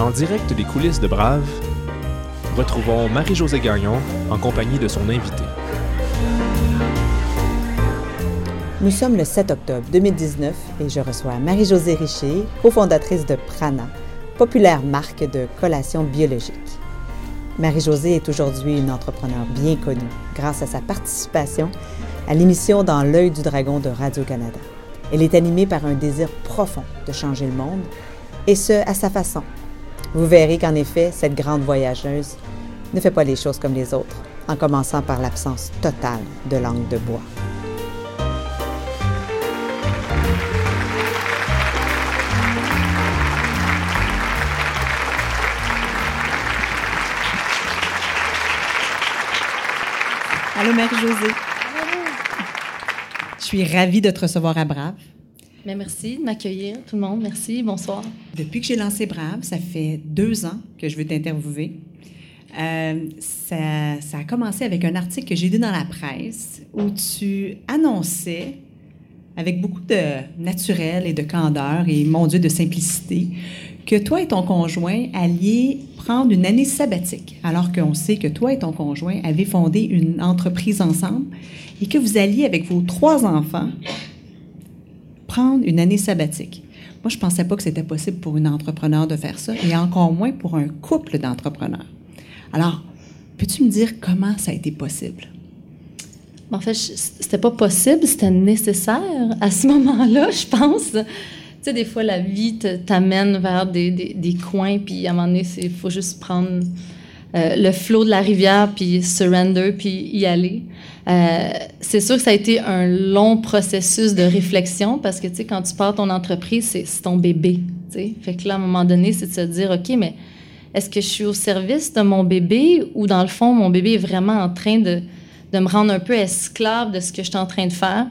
En direct des coulisses de Brave, retrouvons Marie-Josée Gagnon en compagnie de son invité. Nous sommes le 7 octobre 2019 et je reçois Marie-Josée Richer, cofondatrice de Prana, populaire marque de collation biologique. Marie-Josée est aujourd'hui une entrepreneure bien connue grâce à sa participation à l'émission Dans l'œil du dragon de Radio-Canada. Elle est animée par un désir profond de changer le monde, et ce, à sa façon. Vous verrez qu'en effet, cette grande voyageuse ne fait pas les choses comme les autres, en commençant par l'absence totale de langue de bois. Allô, Marie-Josée. Je suis ravie de te recevoir à Brave. Merci de m'accueillir, tout le monde. Merci. Bonsoir. Depuis que j'ai lancé Brave, ça fait deux ans que je veux t'interviewer. Euh, ça, ça, a commencé avec un article que j'ai lu dans la presse où tu annonçais, avec beaucoup de naturel et de candeur et, mon Dieu, de simplicité, que toi et ton conjoint alliez prendre une année sabbatique, alors qu'on sait que toi et ton conjoint avez fondé une entreprise ensemble et que vous alliez avec vos trois enfants prendre une année sabbatique. Moi, je ne pensais pas que c'était possible pour une entrepreneur de faire ça, et encore moins pour un couple d'entrepreneurs. Alors, peux-tu me dire comment ça a été possible? En fait, c'était pas possible, c'était nécessaire à ce moment-là, je pense sais, des fois, la vie t'amène vers des, des, coins, puis à un moment donné, il faut juste prendre euh, le flot de la rivière, puis surrender, puis y aller. Euh, c'est sûr que ça a été un long processus de réflexion parce que, tu sais, quand tu pars ton entreprise, c'est ton bébé, tu sais. Fait que là, à un moment donné, c'est de se dire, OK, mais est-ce que je suis au service de mon bébé ou, dans le fond, mon bébé est vraiment en train de, de me rendre un peu esclave de ce que je suis en train de faire?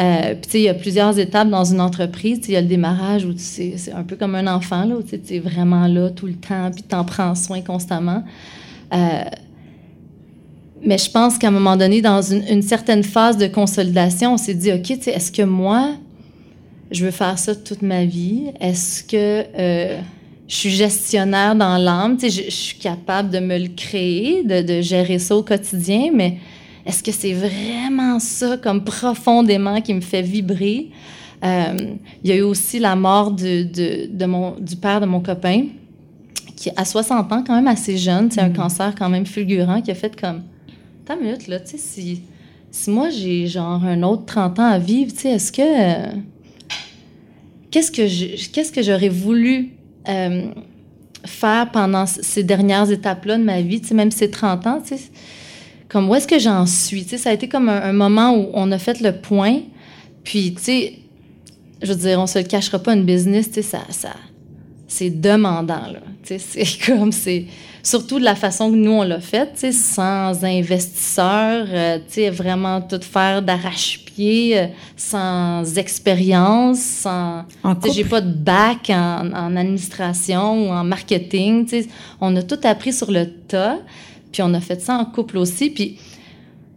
Euh, puis, tu sais, il y a plusieurs étapes dans une entreprise. Il y a le démarrage où c'est un peu comme un enfant, là, où tu es vraiment là tout le temps, puis tu en prends soin constamment. Euh, mais je pense qu'à un moment donné, dans une, certaine phase de consolidation, on s'est dit, OK, est-ce que moi, je veux faire ça toute ma vie? Est-ce que euh, je suis gestionnaire dans l'âme? Je, je suis capable de me le créer, de, de gérer ça au quotidien, mais est-ce que c'est vraiment ça, comme profondément, qui me fait vibrer? Euh, il y a eu aussi la mort de, de, mon, du père de mon copain, qui à 60 ans, quand même assez jeune, c'est un mm. cancer quand même fulgurant, qui a fait comme, ta minute, là, tu sais, si, si moi j'ai genre un autre 30 ans à vivre, tu sais, est-ce que. qu'est-ce que que j'aurais voulu euh, faire pendant ces dernières étapes-là de ma vie, tu sais, même ces 30 ans, tu sais comme où est-ce que j'en suis. Tu sais, ça a été comme un, moment où on a fait le point. Puis, tu sais, je veux dire, on se le cachera pas, une business, tu sais, ça, ça c'est demandant, là. Tu sais, c'est comme, c'est... Surtout de la façon que nous, on l'a fait, tu sais, sans investisseurs, euh, tu sais, vraiment tout faire d'arrache-pied, euh, sans expérience, sans... Tu sais, j'ai pas de bac en, en, administration ou en marketing, tu sais. On a tout appris sur le tas. Puis on a fait ça en couple aussi. Puis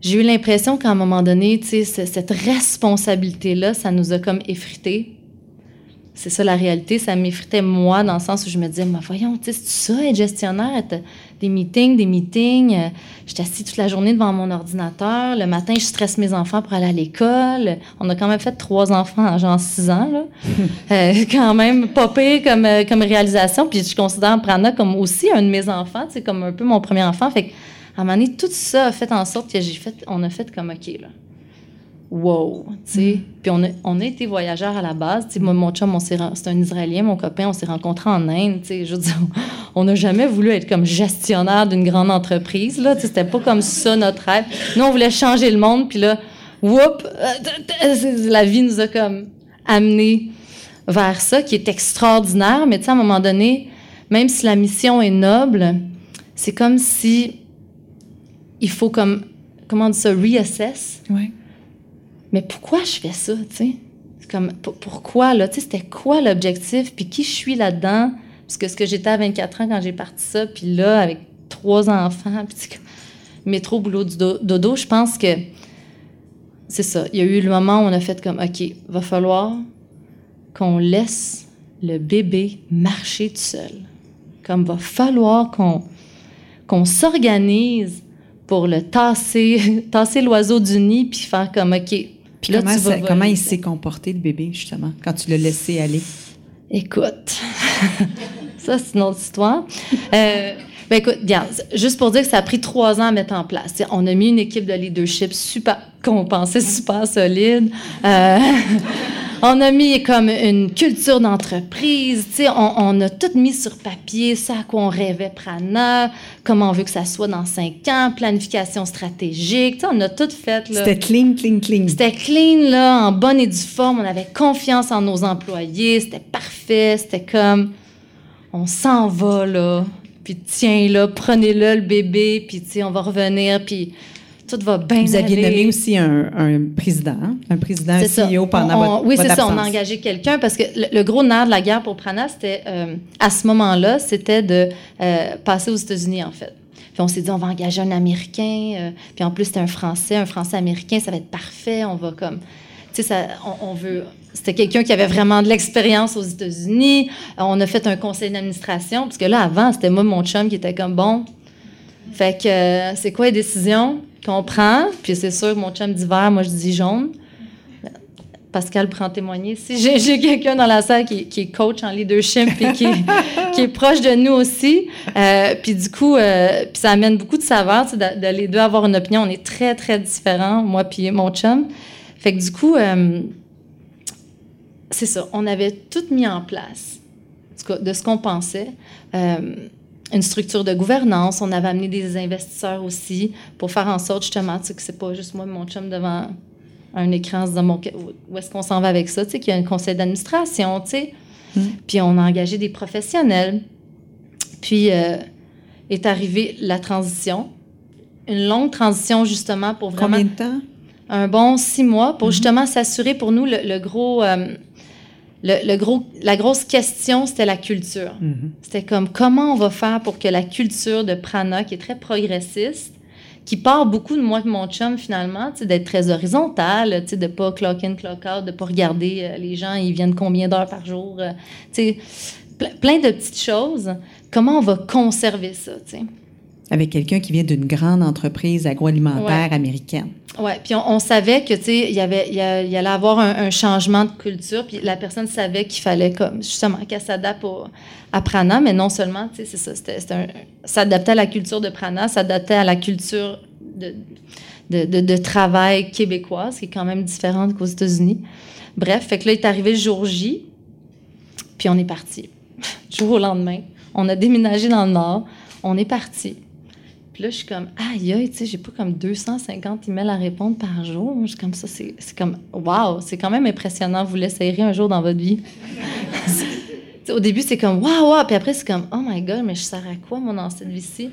j'ai eu l'impression qu'à un moment donné, tu sais, cette responsabilité-là, ça nous a comme effrités. C'est ça la réalité. Ça m'effritait moi dans le sens où je me disais, mais voyons, tu sais, c'est ça être gestionnaire, des meetings, des meetings. Euh, je suis assise toute la journée devant mon ordinateur. Le matin, je stresse mes enfants pour aller à l'école. On a quand même fait trois enfants en genre six ans, là. Euh, quand même pas pire comme, euh, comme réalisation. Puis je considère Prana comme aussi un de mes enfants, c'est comme un peu mon premier enfant. Fait à un moment donné, tout ça a fait en sorte que j'ai fait, on a fait comme OK, là wow, tu sais. Mm. Puis on a, on a été voyageurs à la base. Tu sais, moi, mon chum, c'est un Israélien, mon copain, on s'est rencontrés en Inde, tu sais. Je veux dire, on n'a jamais voulu être comme gestionnaire d'une grande entreprise, là. Tu sais, c'était pas comme ça notre rêve. Nous, on voulait changer le monde, puis là, whoop, la vie nous a comme amenés vers ça, qui est extraordinaire. Mais tu sais, à un moment donné, même si la mission est noble, c'est comme si il faut comme, comment on dit ça, reassess. Ouais mais pourquoi je fais ça, tu sais? Comme, pourquoi, là? Tu sais, c'était quoi l'objectif? Puis qui je suis là-dedans? Parce que ce que j'étais à 24 ans quand j'ai parti ça, puis là, avec trois enfants, puis métro, boulot, dodo, je pense que c'est ça. Il y a eu le moment où on a fait comme, OK, va falloir qu'on laisse le bébé marcher tout seul. comme va falloir qu'on qu'on s'organise pour le tasser, tasser l'oiseau du nid, puis faire comme, OK. Puis là, comment, ça, comment il s'est comporté, le bébé, justement, quand tu l'as laissé aller? Écoute, ça, c'est une autre histoire. Euh, ben écoute, juste pour dire que ça a pris trois ans à mettre en place. on a mis une équipe de leadership super, qu'on pensait super solide. Euh, on a mis comme une culture d'entreprise, tu sais, on, a tout mis sur papier, ça à quoi on rêvait Prana, comment on veut que ça soit dans cinq ans, planification stratégique, on a tout fait. C'était clean, clean, clean. C'était clean, là, en bonne et due forme, on avait confiance en nos employés, c'était parfait, c'était comme, on s'en va, là, puis tiens, là, prenez-le, le bébé, puis tu sais, on va revenir, puis tout va bien Vous aviez nommé aussi un, président, un président, un CEO pendant votre Oui, c'est ça. On a engagé quelqu'un parce que le, gros nerf de la guerre pour Prana, c'était, euh, à ce moment-là, c'était de euh, passer aux États-Unis, en fait. Puis on s'est dit, on va engager un Américain. Euh, puis en plus, c'était un Français, un Français-Américain, ça va être parfait. On va comme... Tu sais, on, on veut... C'était quelqu'un qui avait vraiment de l'expérience aux États-Unis. On a fait un conseil d'administration, parce que là, avant, c'était moi, mon chum, qui était comme, bon, fait que c'est quoi les décisions? Qu'on prend. Puis c'est sûr, mon chum dit vert, moi je dis jaune. Pascal prend témoigner. Si j'ai quelqu'un dans la salle qui, qui, est coach en leadership et qui, qui est proche de nous aussi, euh, puis du coup, euh, puis ça amène beaucoup de saveur, tu sais, de, les deux avoir une opinion. On est très, très différents, moi puis mon chum. Fait que du coup, euh, c'est ça. On avait tout mis en place de ce qu'on pensait une structure de gouvernance. On avait amené des investisseurs aussi pour faire en sorte justement que c'est pas juste moi et mon chum devant un écran se disant où est-ce qu'on s'en va avec ça, tu sais, qu'il y a un conseil d'administration, tu sais. Mm. Puis on a engagé des professionnels. Puis euh, est arrivée la transition. Une longue transition justement pour vraiment... Combien de temps? Un bon six mois pour mm-hmm. justement s'assurer pour nous le, gros... Euh, le, gros, la grosse question, c'était la culture. Mm-hmm. C'était comme comment on va faire pour que la culture de Prana, qui est très progressiste, qui part beaucoup de moi et mon chum finalement, d'être très horizontale, de ne pas clock in, clock out, de ne pas regarder euh, les gens, ils viennent combien d'heures par jour, euh, plein de petites choses. Comment on va conserver ça? sais? Avec quelqu'un qui vient d'une grande entreprise agroalimentaire américaine. Oui, puis on, savait que, tu sais, il y avait, il y, allait avoir un, changement de culture, puis la personne savait qu'il fallait, comme, justement, qu'elle s'adapte à Prana, mais non seulement, tu sais, c'est ça, c'était, s'adapter à la culture de Prana, s'adapter à la culture de, de, de, travail québécoise, qui est quand même différente qu'aux États-Unis. Bref, fait que là, il est arrivé le jour J, puis on est parti. jour au lendemain. On a déménagé dans le Nord, on est parti. Puis là, je suis comme, aïe, aïe, tu sais, j'ai pas comme 250 emails à répondre par jour. Je suis comme ça, c'est comme, waouh, c'est quand même impressionnant. Vous l'essayerez un jour dans votre vie. Au début, c'est comme, waouh, waouh. Puis après, c'est comme, oh my God, mais je sers à quoi, mon ancienne vie-ci?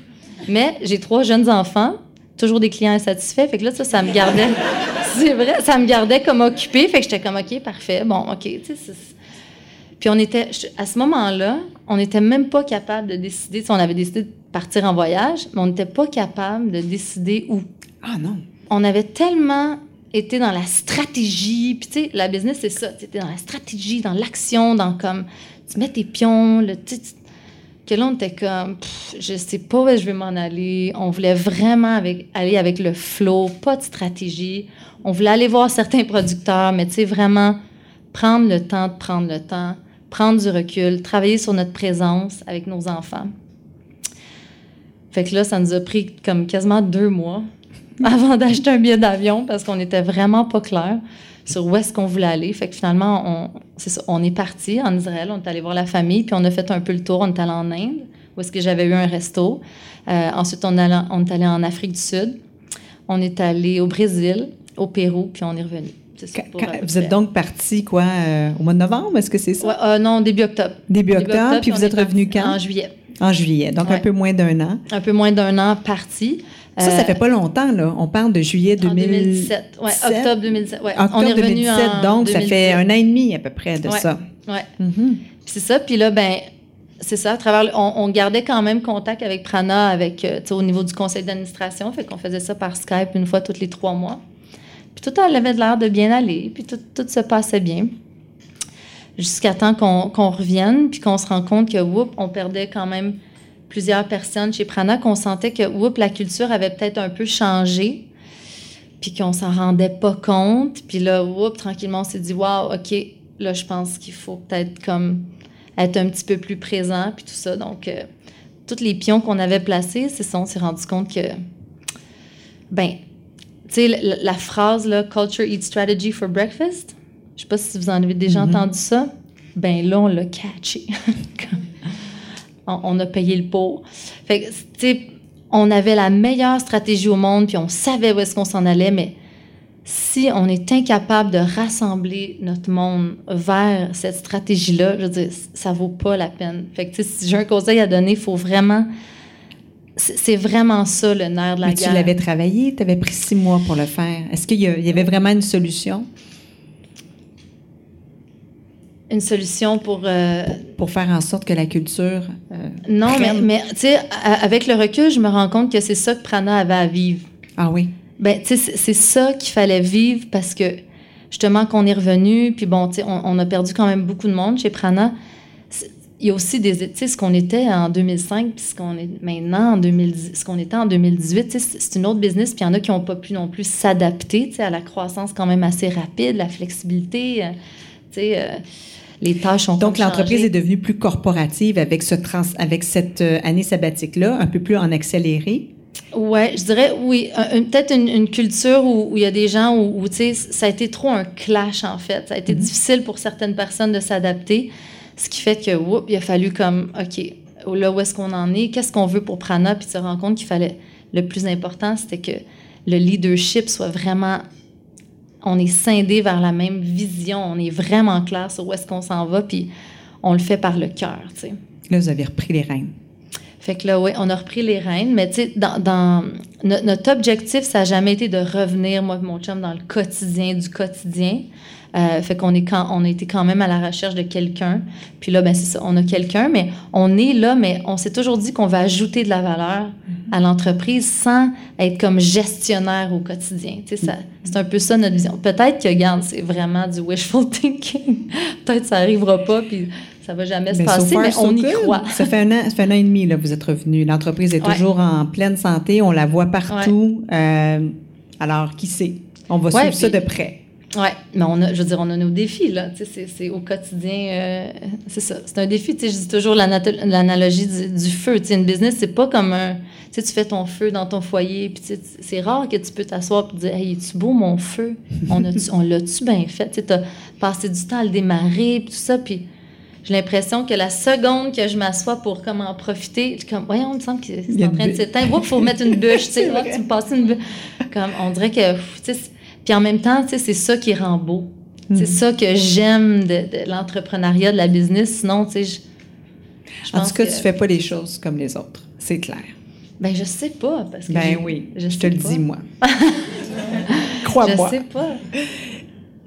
Mais j'ai trois jeunes enfants, toujours des clients insatisfaits. Fait que là, ça, ça me gardait, c'est vrai, ça me gardait comme occupée. Fait que j'étais comme, OK, parfait. Bon, OK, tu sais, puis on était, à ce moment-là, on n'était même pas capable de décider. Si on avait décidé de partir en voyage, mais on n'était pas capable de décider où. Ah non. On avait tellement été dans la stratégie. Puis tu sais, la business, c'est ça. Tu étais dans la stratégie, dans l'action, dans comme, tu mets tes pions, le, que là, on était comme, je sais pas où je vais m'en aller. On voulait vraiment avec, aller avec le flow, pas de stratégie. On voulait aller voir certains producteurs, mais tu sais, vraiment prendre le temps de prendre le temps, prendre du recul, travailler sur notre présence avec nos enfants. Fait que là, ça nous a pris comme quasiment deux mois avant d'acheter un billet d'avion parce qu'on n'était vraiment pas clair sur où est-ce qu'on voulait aller. Fait que finalement, on, est, ça, on est parti en Israël, on est allé voir la famille, puis on a fait un peu le tour. On est allé en Inde, où est-ce que j'avais eu un resto. Euh, ensuite, on, on est allé en Afrique du Sud. On est allé au Brésil, au Pérou, puis on est revenu vous êtes donc parti, quoi, euh, au mois de novembre, est-ce que c'est ça? Euh, non, début octobre. Début, octobre, puis vous êtes revenu quand? En juillet. En juillet, donc un peu moins d'un an. Un peu moins d'un an parti. Ça, ça euh, fait pas longtemps, là. On parle de juillet 2017. Oui, octobre 2017. Ouais. Octobre on est revenu 2017, donc ça fait un an et demi à peu près de ça. Oui. Mm C'est ça. Puis là, ben c'est ça, à travers, on, gardait quand même contact avec Prana avec, au niveau du conseil d'administration, fait qu'on faisait ça par Skype une fois tous les trois mois. Puis tout avait l'air de bien aller, puis tout, se passait bien. Jusqu'à temps qu'on revienne, puis qu'on se rend compte que, whoop, on perdait quand même plusieurs personnes chez Prana, qu'on sentait que, whoop, la culture avait peut-être un peu changé, puis qu'on s'en rendait pas compte. Puis là, whoop, tranquillement, on s'est dit, wow, OK, là, je pense qu'il faut peut-être comme être un petit peu plus présent, puis tout ça. Donc, euh, tous les pions qu'on avait placés, c'est ça, on s'est rendu compte que, ben, tu sais, la, la phrase, là, Culture Eat Strategy for Breakfast, je sais pas si vous en avez déjà Mhm. entendu ça. Ben là, on l'a catché. on, on a payé le pot. Fait que, tu sais, on avait la meilleure stratégie au monde, puis on savait où est-ce qu'on s'en allait, mais si on est incapable de rassembler notre monde vers cette stratégie-là, je veux dire, ça vaut pas la peine. Fait que, tu sais, si j'ai un conseil à donner, il faut vraiment... C'est vraiment ça, le nerf de la Mais guerre. tu l'avais travaillé, tu avais pris six mois pour le faire. Est-ce qu'il y avait vraiment une solution? Une solution pour... euh, pour faire en sorte que la culture. euh, Non, mais, prenne? mais tu sais, avec le recul, je me rends compte que c'est ça que Prana avait à vivre. Ah oui. Ben, tu sais, c'est- ça qu'il fallait vivre parce que justement qu'on est revenu, puis bon, tu sais, on, on a perdu quand même beaucoup de monde chez Prana. Il y a aussi des, tu sais, ce qu'on était en 2005, puis ce qu'on est maintenant en 2010, ce qu'on était en 2018, tu sais, c'est une autre business, puis il y en a qui n'ont pas pu non plus s'adapter, tu sais, à la croissance quand même assez rapide, la flexibilité, euh, sais, euh, les tâches ont Donc, l'entreprise est devenue plus corporative avec, ce trans, avec cette euh, année sabbatique-là, un peu plus en accéléré. Ouais, je dirais oui. Peut-être une, une culture où où il y a des gens où, où, tu sais, ça a été trop un clash, en fait. Ça a été Mhm. difficile pour certaines personnes de s'adapter. Ce qui fait que, whoop, il a fallu comme, OK, là où est-ce qu'on en est, qu'est-ce qu'on veut pour Prana, puis se rendre compte qu'il fallait, le plus important, c'était que le leadership soit vraiment, on est scindé vers la même vision, on est vraiment clair sur où est-ce qu'on s'en va, puis on le fait par le cœur, tu sais. Là, vous avez repris les rênes. Fait que là, oui, on a repris les rênes, mais tu sais, dans, dans- no- notre objectif, ça n'a jamais été de revenir, moi et mon chum, dans le quotidien du quotidien. Euh, fait qu'on est quand, on a été quand même à la recherche de quelqu'un. Puis là, ben c'est ça, on a quelqu'un, mais on est là, mais on s'est toujours dit qu'on va ajouter de la valeur à l'entreprise sans être comme gestionnaire au quotidien. Tu sais, ça, c'est un peu ça notre vision. Peut-être que, regarde, c'est vraiment du wishful thinking. Peut-être ça arrivera pas, puis ça va jamais se so passer, far, mais so on y good. croit. Ça fait un an, ça fait un an et demi, là, vous êtes revenu. L'entreprise est Ouais. toujours en pleine santé. On la voit partout. Euh, alors, qui sait? On va Ouais, suivre ça de près. Oui, mais on a, je veux dire, on a nos défis, là. Tu sais, c'est- au quotidien, euh, c'est ça. C'est un défi, tu sais, je dis toujours l'analogie du, du feu. Tu sais, une business, c'est pas comme un... Tu sais, tu fais ton feu dans ton foyer, puis c'est rare que tu peux t'asseoir et dire « Hey, es-tu beau, mon feu? On, a-tu- on l'a-tu bien fait? » Tu sais, t'as passé du temps à le démarrer, puis tout ça, puis j'ai l'impression que la seconde que je m'assois pour comme en profiter, comme, voyons, il me semble que c'est en train de s'éteindre. Il faut mettre une bûche, tu sais, tu me passes une bûche. Comme, on dirait que, tu sais, puis en même temps, tu sais, c'est ça qui rend beau. C'est ça que j'aime de, de l'entrepreneuriat, de la business. Sinon, tu sais, je, je En tout cas, que- tu fais pas les choses comme les autres. C'est clair. Ben, je sais pas, parce que. Ben oui, je je te le dis, moi. Je Crois-moi. sais pas.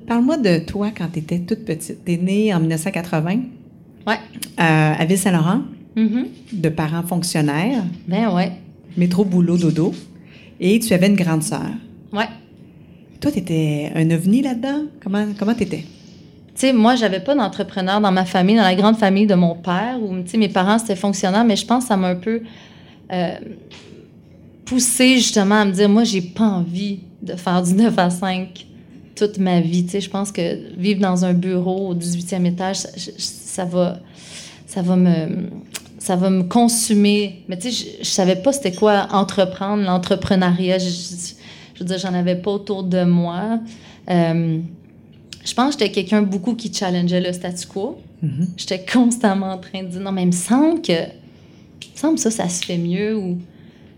Parle-moi de toi quand tu étais toute petite. Tu es née en 1980 Ouais. euh, à Ville-Saint-Laurent, Mhm. de parents fonctionnaires, Ben, ouais. métro, boulot, dodo, et tu avais une grande sœur. Ouais. Toi, tu étais un ovni là-dedans? Comment comment t'étais? Tu sais, moi, j'avais pas d'entrepreneur dans ma famille, dans la grande famille de mon père, où, mes parents, c'était fonctionnaires, mais je pense que ça m'a un peu euh, poussé justement à me dire, moi, j'ai pas envie de faire du 9 à 5 toute ma vie. Tu sais, je pense que vivre dans un bureau au 18e étage, ça va, ça va me... Ça va me consumer. Mais tu sais, je, je savais pas c'était quoi entreprendre, l'entrepreneuriat. Je, je- je veux dire, j'en avais pas autour de moi. Euh, je pense que j'étais quelqu'un beaucoup qui challengeait le statu quo. Mhm. J'étais constamment en train de dire non, mais il me semble que. Il me semble ça, ça se fait mieux. Ou,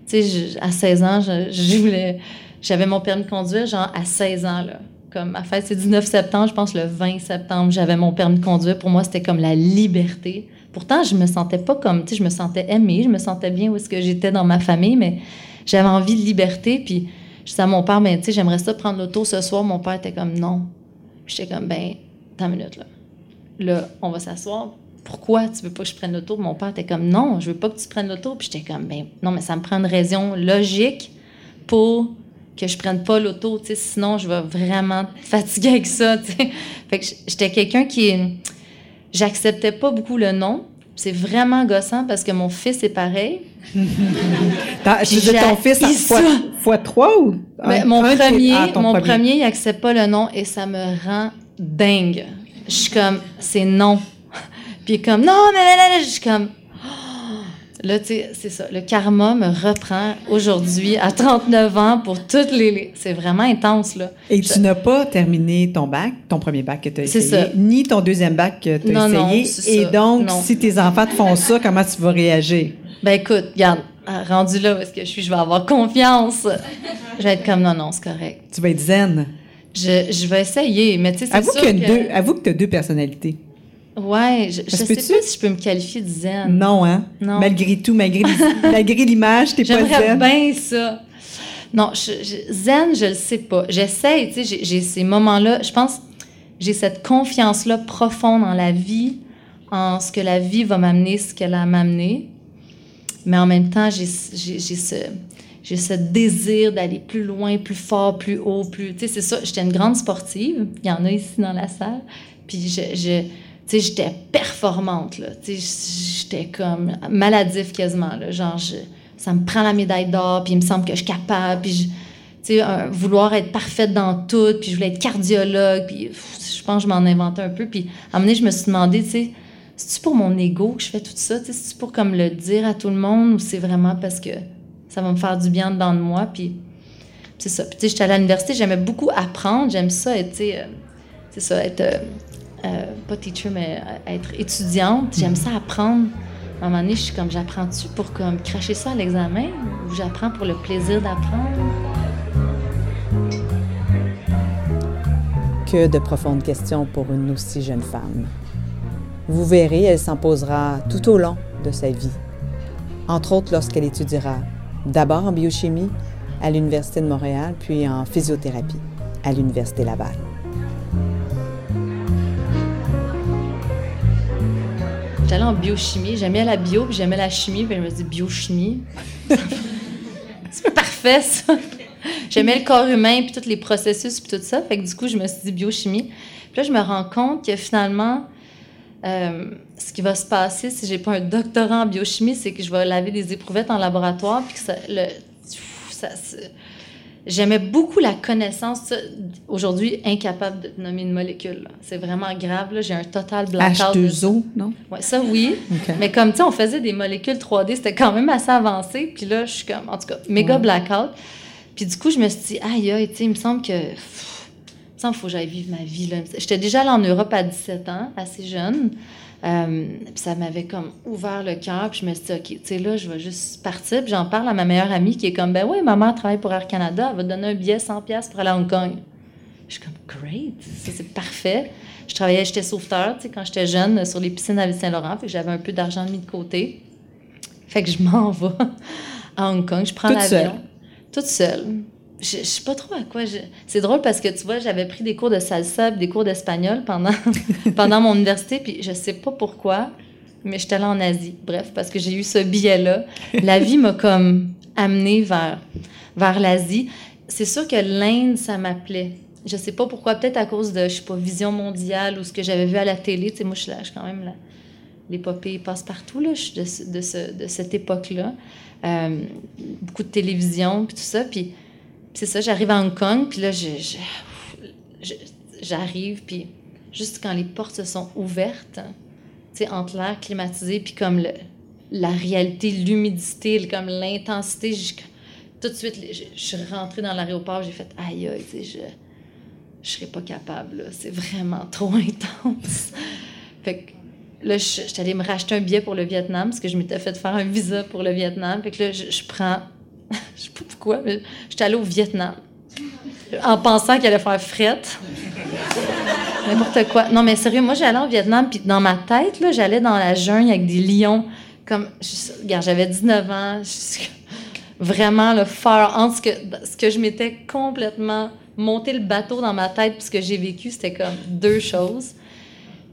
tu sais, à 16 ans, je, je voulais. J'avais mon permis de conduire, genre à 16 ans, là. Comme ma fête, c'est 19 septembre, je pense le 20 septembre, j'avais mon permis de conduire. Pour moi, c'était comme la liberté. Pourtant, je me sentais pas comme, tu sais, je me sentais aimée, je me sentais bien où est-ce que j'étais dans ma famille, mais j'avais envie de liberté. Puis, je disais à mon père, mais tu sais, j'aimerais ça prendre l'auto ce soir. Mon père était comme, non. J'étais comme, ben, une minute, là. Là, on va s'asseoir. Pourquoi tu veux pas que je prenne l'auto? Mon père était comme, non, je veux pas que tu prennes l'auto. Puis j'étais comme, ben, non, mais ça me prend une raison logique pour que je prenne pas l'auto, tu sais, sinon je vais vraiment être fatiguée avec ça, tu sais. Fait que j'étais quelqu'un qui j'acceptais pas beaucoup le non. C'est vraiment gossant parce que mon fils est pareil. Je veux dire, ton fils, j'haïs fois, fois trois ou? Mais un- mon un premier, ah, mon premier, il accepte pas le non et ça me rend dingue. Je suis comme, c'est non. Puis comme, non, mais là, là, là. Je suis comme. Là, tu sais, c'est ça. Le karma me reprend aujourd'hui à 39 ans pour toutes les. C'est vraiment intense, là. Et tu n'as pas terminé ton bac, ton premier bac que tu as essayé, ça. ni ton deuxième bac que tu as Non, non, essayé. c'est Et ça. donc, Non. si tes enfants te font ça, comment tu vas réagir? Ben écoute, regarde, ah, rendu là où est-ce que je suis, je vais avoir confiance. Je vais être comme, non, non, c'est correct. Tu vas être zen. Je, je vais essayer, mais tu sais, c'est sûr que... deux, avoue que tu as deux personnalités. Ouais, je, je sais pas si je peux me qualifier de zen. Non, hein? Non. Malgré tout, malgré, malgré l'image, t'es pas J'aimerais zen. bien ça. Non, je, je- zen, je le sais pas. J'essaye, tu sais, j'ai- ces moments-là. Je pense, j'ai cette confiance-là profonde en la vie, en ce que la vie va m'amener, ce qu'elle a m'amener. Mais en même temps, j'ai ce, j'ai ce désir d'aller plus loin, plus fort, plus haut, plus. Tu sais, c'est ça. J'étais une grande sportive. Il y en a ici dans la salle. Puis je. je sais, j'étais performante, là. Tu sais, j'étais comme maladif quasiment, là. Genre, ça me prend la médaille d'or, puis il me semble que je suis capable, puis je- vouloir être parfaite dans tout, puis je voulais être cardiologue, puis je pense que je m'en inventais un peu. Puis à un moment donné, je me suis demandé, tu sais, c'est-tu pour mon ego que je fais tout ça? C'est-tu pour comme le dire à tout le monde, ou c'est vraiment parce que ça va me faire du bien dedans de moi? Puis c'est ça. Puis tu sais, j'étais à l'université, j'aimais beaucoup apprendre, j'aime ça, tu sais, euh, c'est ça, être, euh, euh, pas teacher, mais euh, être étudiante, j'aime ça apprendre. À un moment donné, je suis comme, j'apprends-tu pour comme cracher ça à l'examen ou j'apprends pour le plaisir d'apprendre? Que de profondes questions pour une aussi jeune femme. Vous verrez, elle s'en posera tout au long de sa vie. Entre autres lorsqu'elle étudiera d'abord en biochimie à l'Université de Montréal, puis en physiothérapie à l'Université Laval. J'étais allée en biochimie, j'aimais la bio, puis j'aimais la chimie, puis je me dis biochimie? c'est parfait, ça. J'aimais le corps humain, puis tous les processus, puis tout ça. Fait que du coup, je me suis dit biochimie. Puis là, je me rends compte que finalement, euh, ce qui va se passer si j'ai pas un doctorat en biochimie, c'est que je vais laver des éprouvettes en laboratoire, puis que ça, le, ça, J'aimais beaucoup la connaissance. Aujourd'hui, incapable de nommer une molécule. C'est vraiment grave. J'ai un total blackout. de ça. H2O, non? Ouais, ça, oui. Mais comme, tu sais, on faisait des molécules 3D, c'était quand même assez avancé. Puis là, je suis comme, en tout cas, méga Ouais. blackout. Puis du coup, je me suis dit, aïe, aïe, tu sais, il me semble que. pff, Il me semble qu'il faut que j'aille vivre ma vie. J'étais déjà allée en Europe à 17 ans, assez jeune. Euh, puis ça m'avait comme ouvert le cœur. Puis je me suis dit, OK, tu sais, là, je vais juste partir. Puis j'en parle à ma meilleure amie qui est comme, ben oui, ma mère travaille pour Air Canada. Elle va te donner un billet 100$ pour aller à Hong Kong. Je suis comme, great, ça c'est parfait. Je travaillais, j'étais sauveteur, tu sais, quand j'étais jeune, sur les piscines à Ville-Saint-Laurent. Fait que j'avais un peu d'argent mis de côté. Fait que je m'en vais à Hong Kong. Je prends Toute l'avion. seule? Toute seule. Je, je sais pas trop à quoi. C'est drôle parce que tu vois, j'avais pris des cours de salsa, des cours d'espagnol pendant, pendant mon université, puis je sais pas pourquoi, mais j'étais allée en Asie. Bref, parce que j'ai eu ce billet-là. La vie m'a comme amenée vers, vers l'Asie. C'est sûr que l'Inde, ça m'appelait. Je sais pas pourquoi, peut-être à cause de, je sais pas, Vision mondiale ou ce que j'avais vu à la télé. Tu sais, moi, je suis quand même là. L'épopée passe partout, là. De, ce- de, ce- de cette époque-là. Euh, beaucoup de télévision, puis tout ça. Puis c'est ça, j'arrive à Hong Kong, puis là, j'arrive, puis juste quand les portes se sont ouvertes, tu sais, entre l'air climatisé, puis comme la réalité, l'humidité, comme l'intensité, tout de suite, je, suis rentrée dans l'aéroport, j'ai fait aïe, aïe, tu sais, je je serais pas capable, c'est vraiment trop intense. fait que là, je, suis allée me racheter un billet pour le Vietnam, parce que je m'étais fait faire un visa pour le Vietnam. Fait que là, je prends, je sais pas pourquoi, mais j'étais allée au Vietnam en pensant qu'il allait faire frette. N'importe quoi. Non, mais sérieux, moi, j'allais au Vietnam, puis dans ma tête, là, j'allais dans la jungle avec des lions. Comme, je- regarde, j'avais 19 ans. je- vraiment, le far entre ce que, ce que je m'étais complètement monté le bateau dans ma tête, puis ce que j'ai vécu, c'était comme deux choses.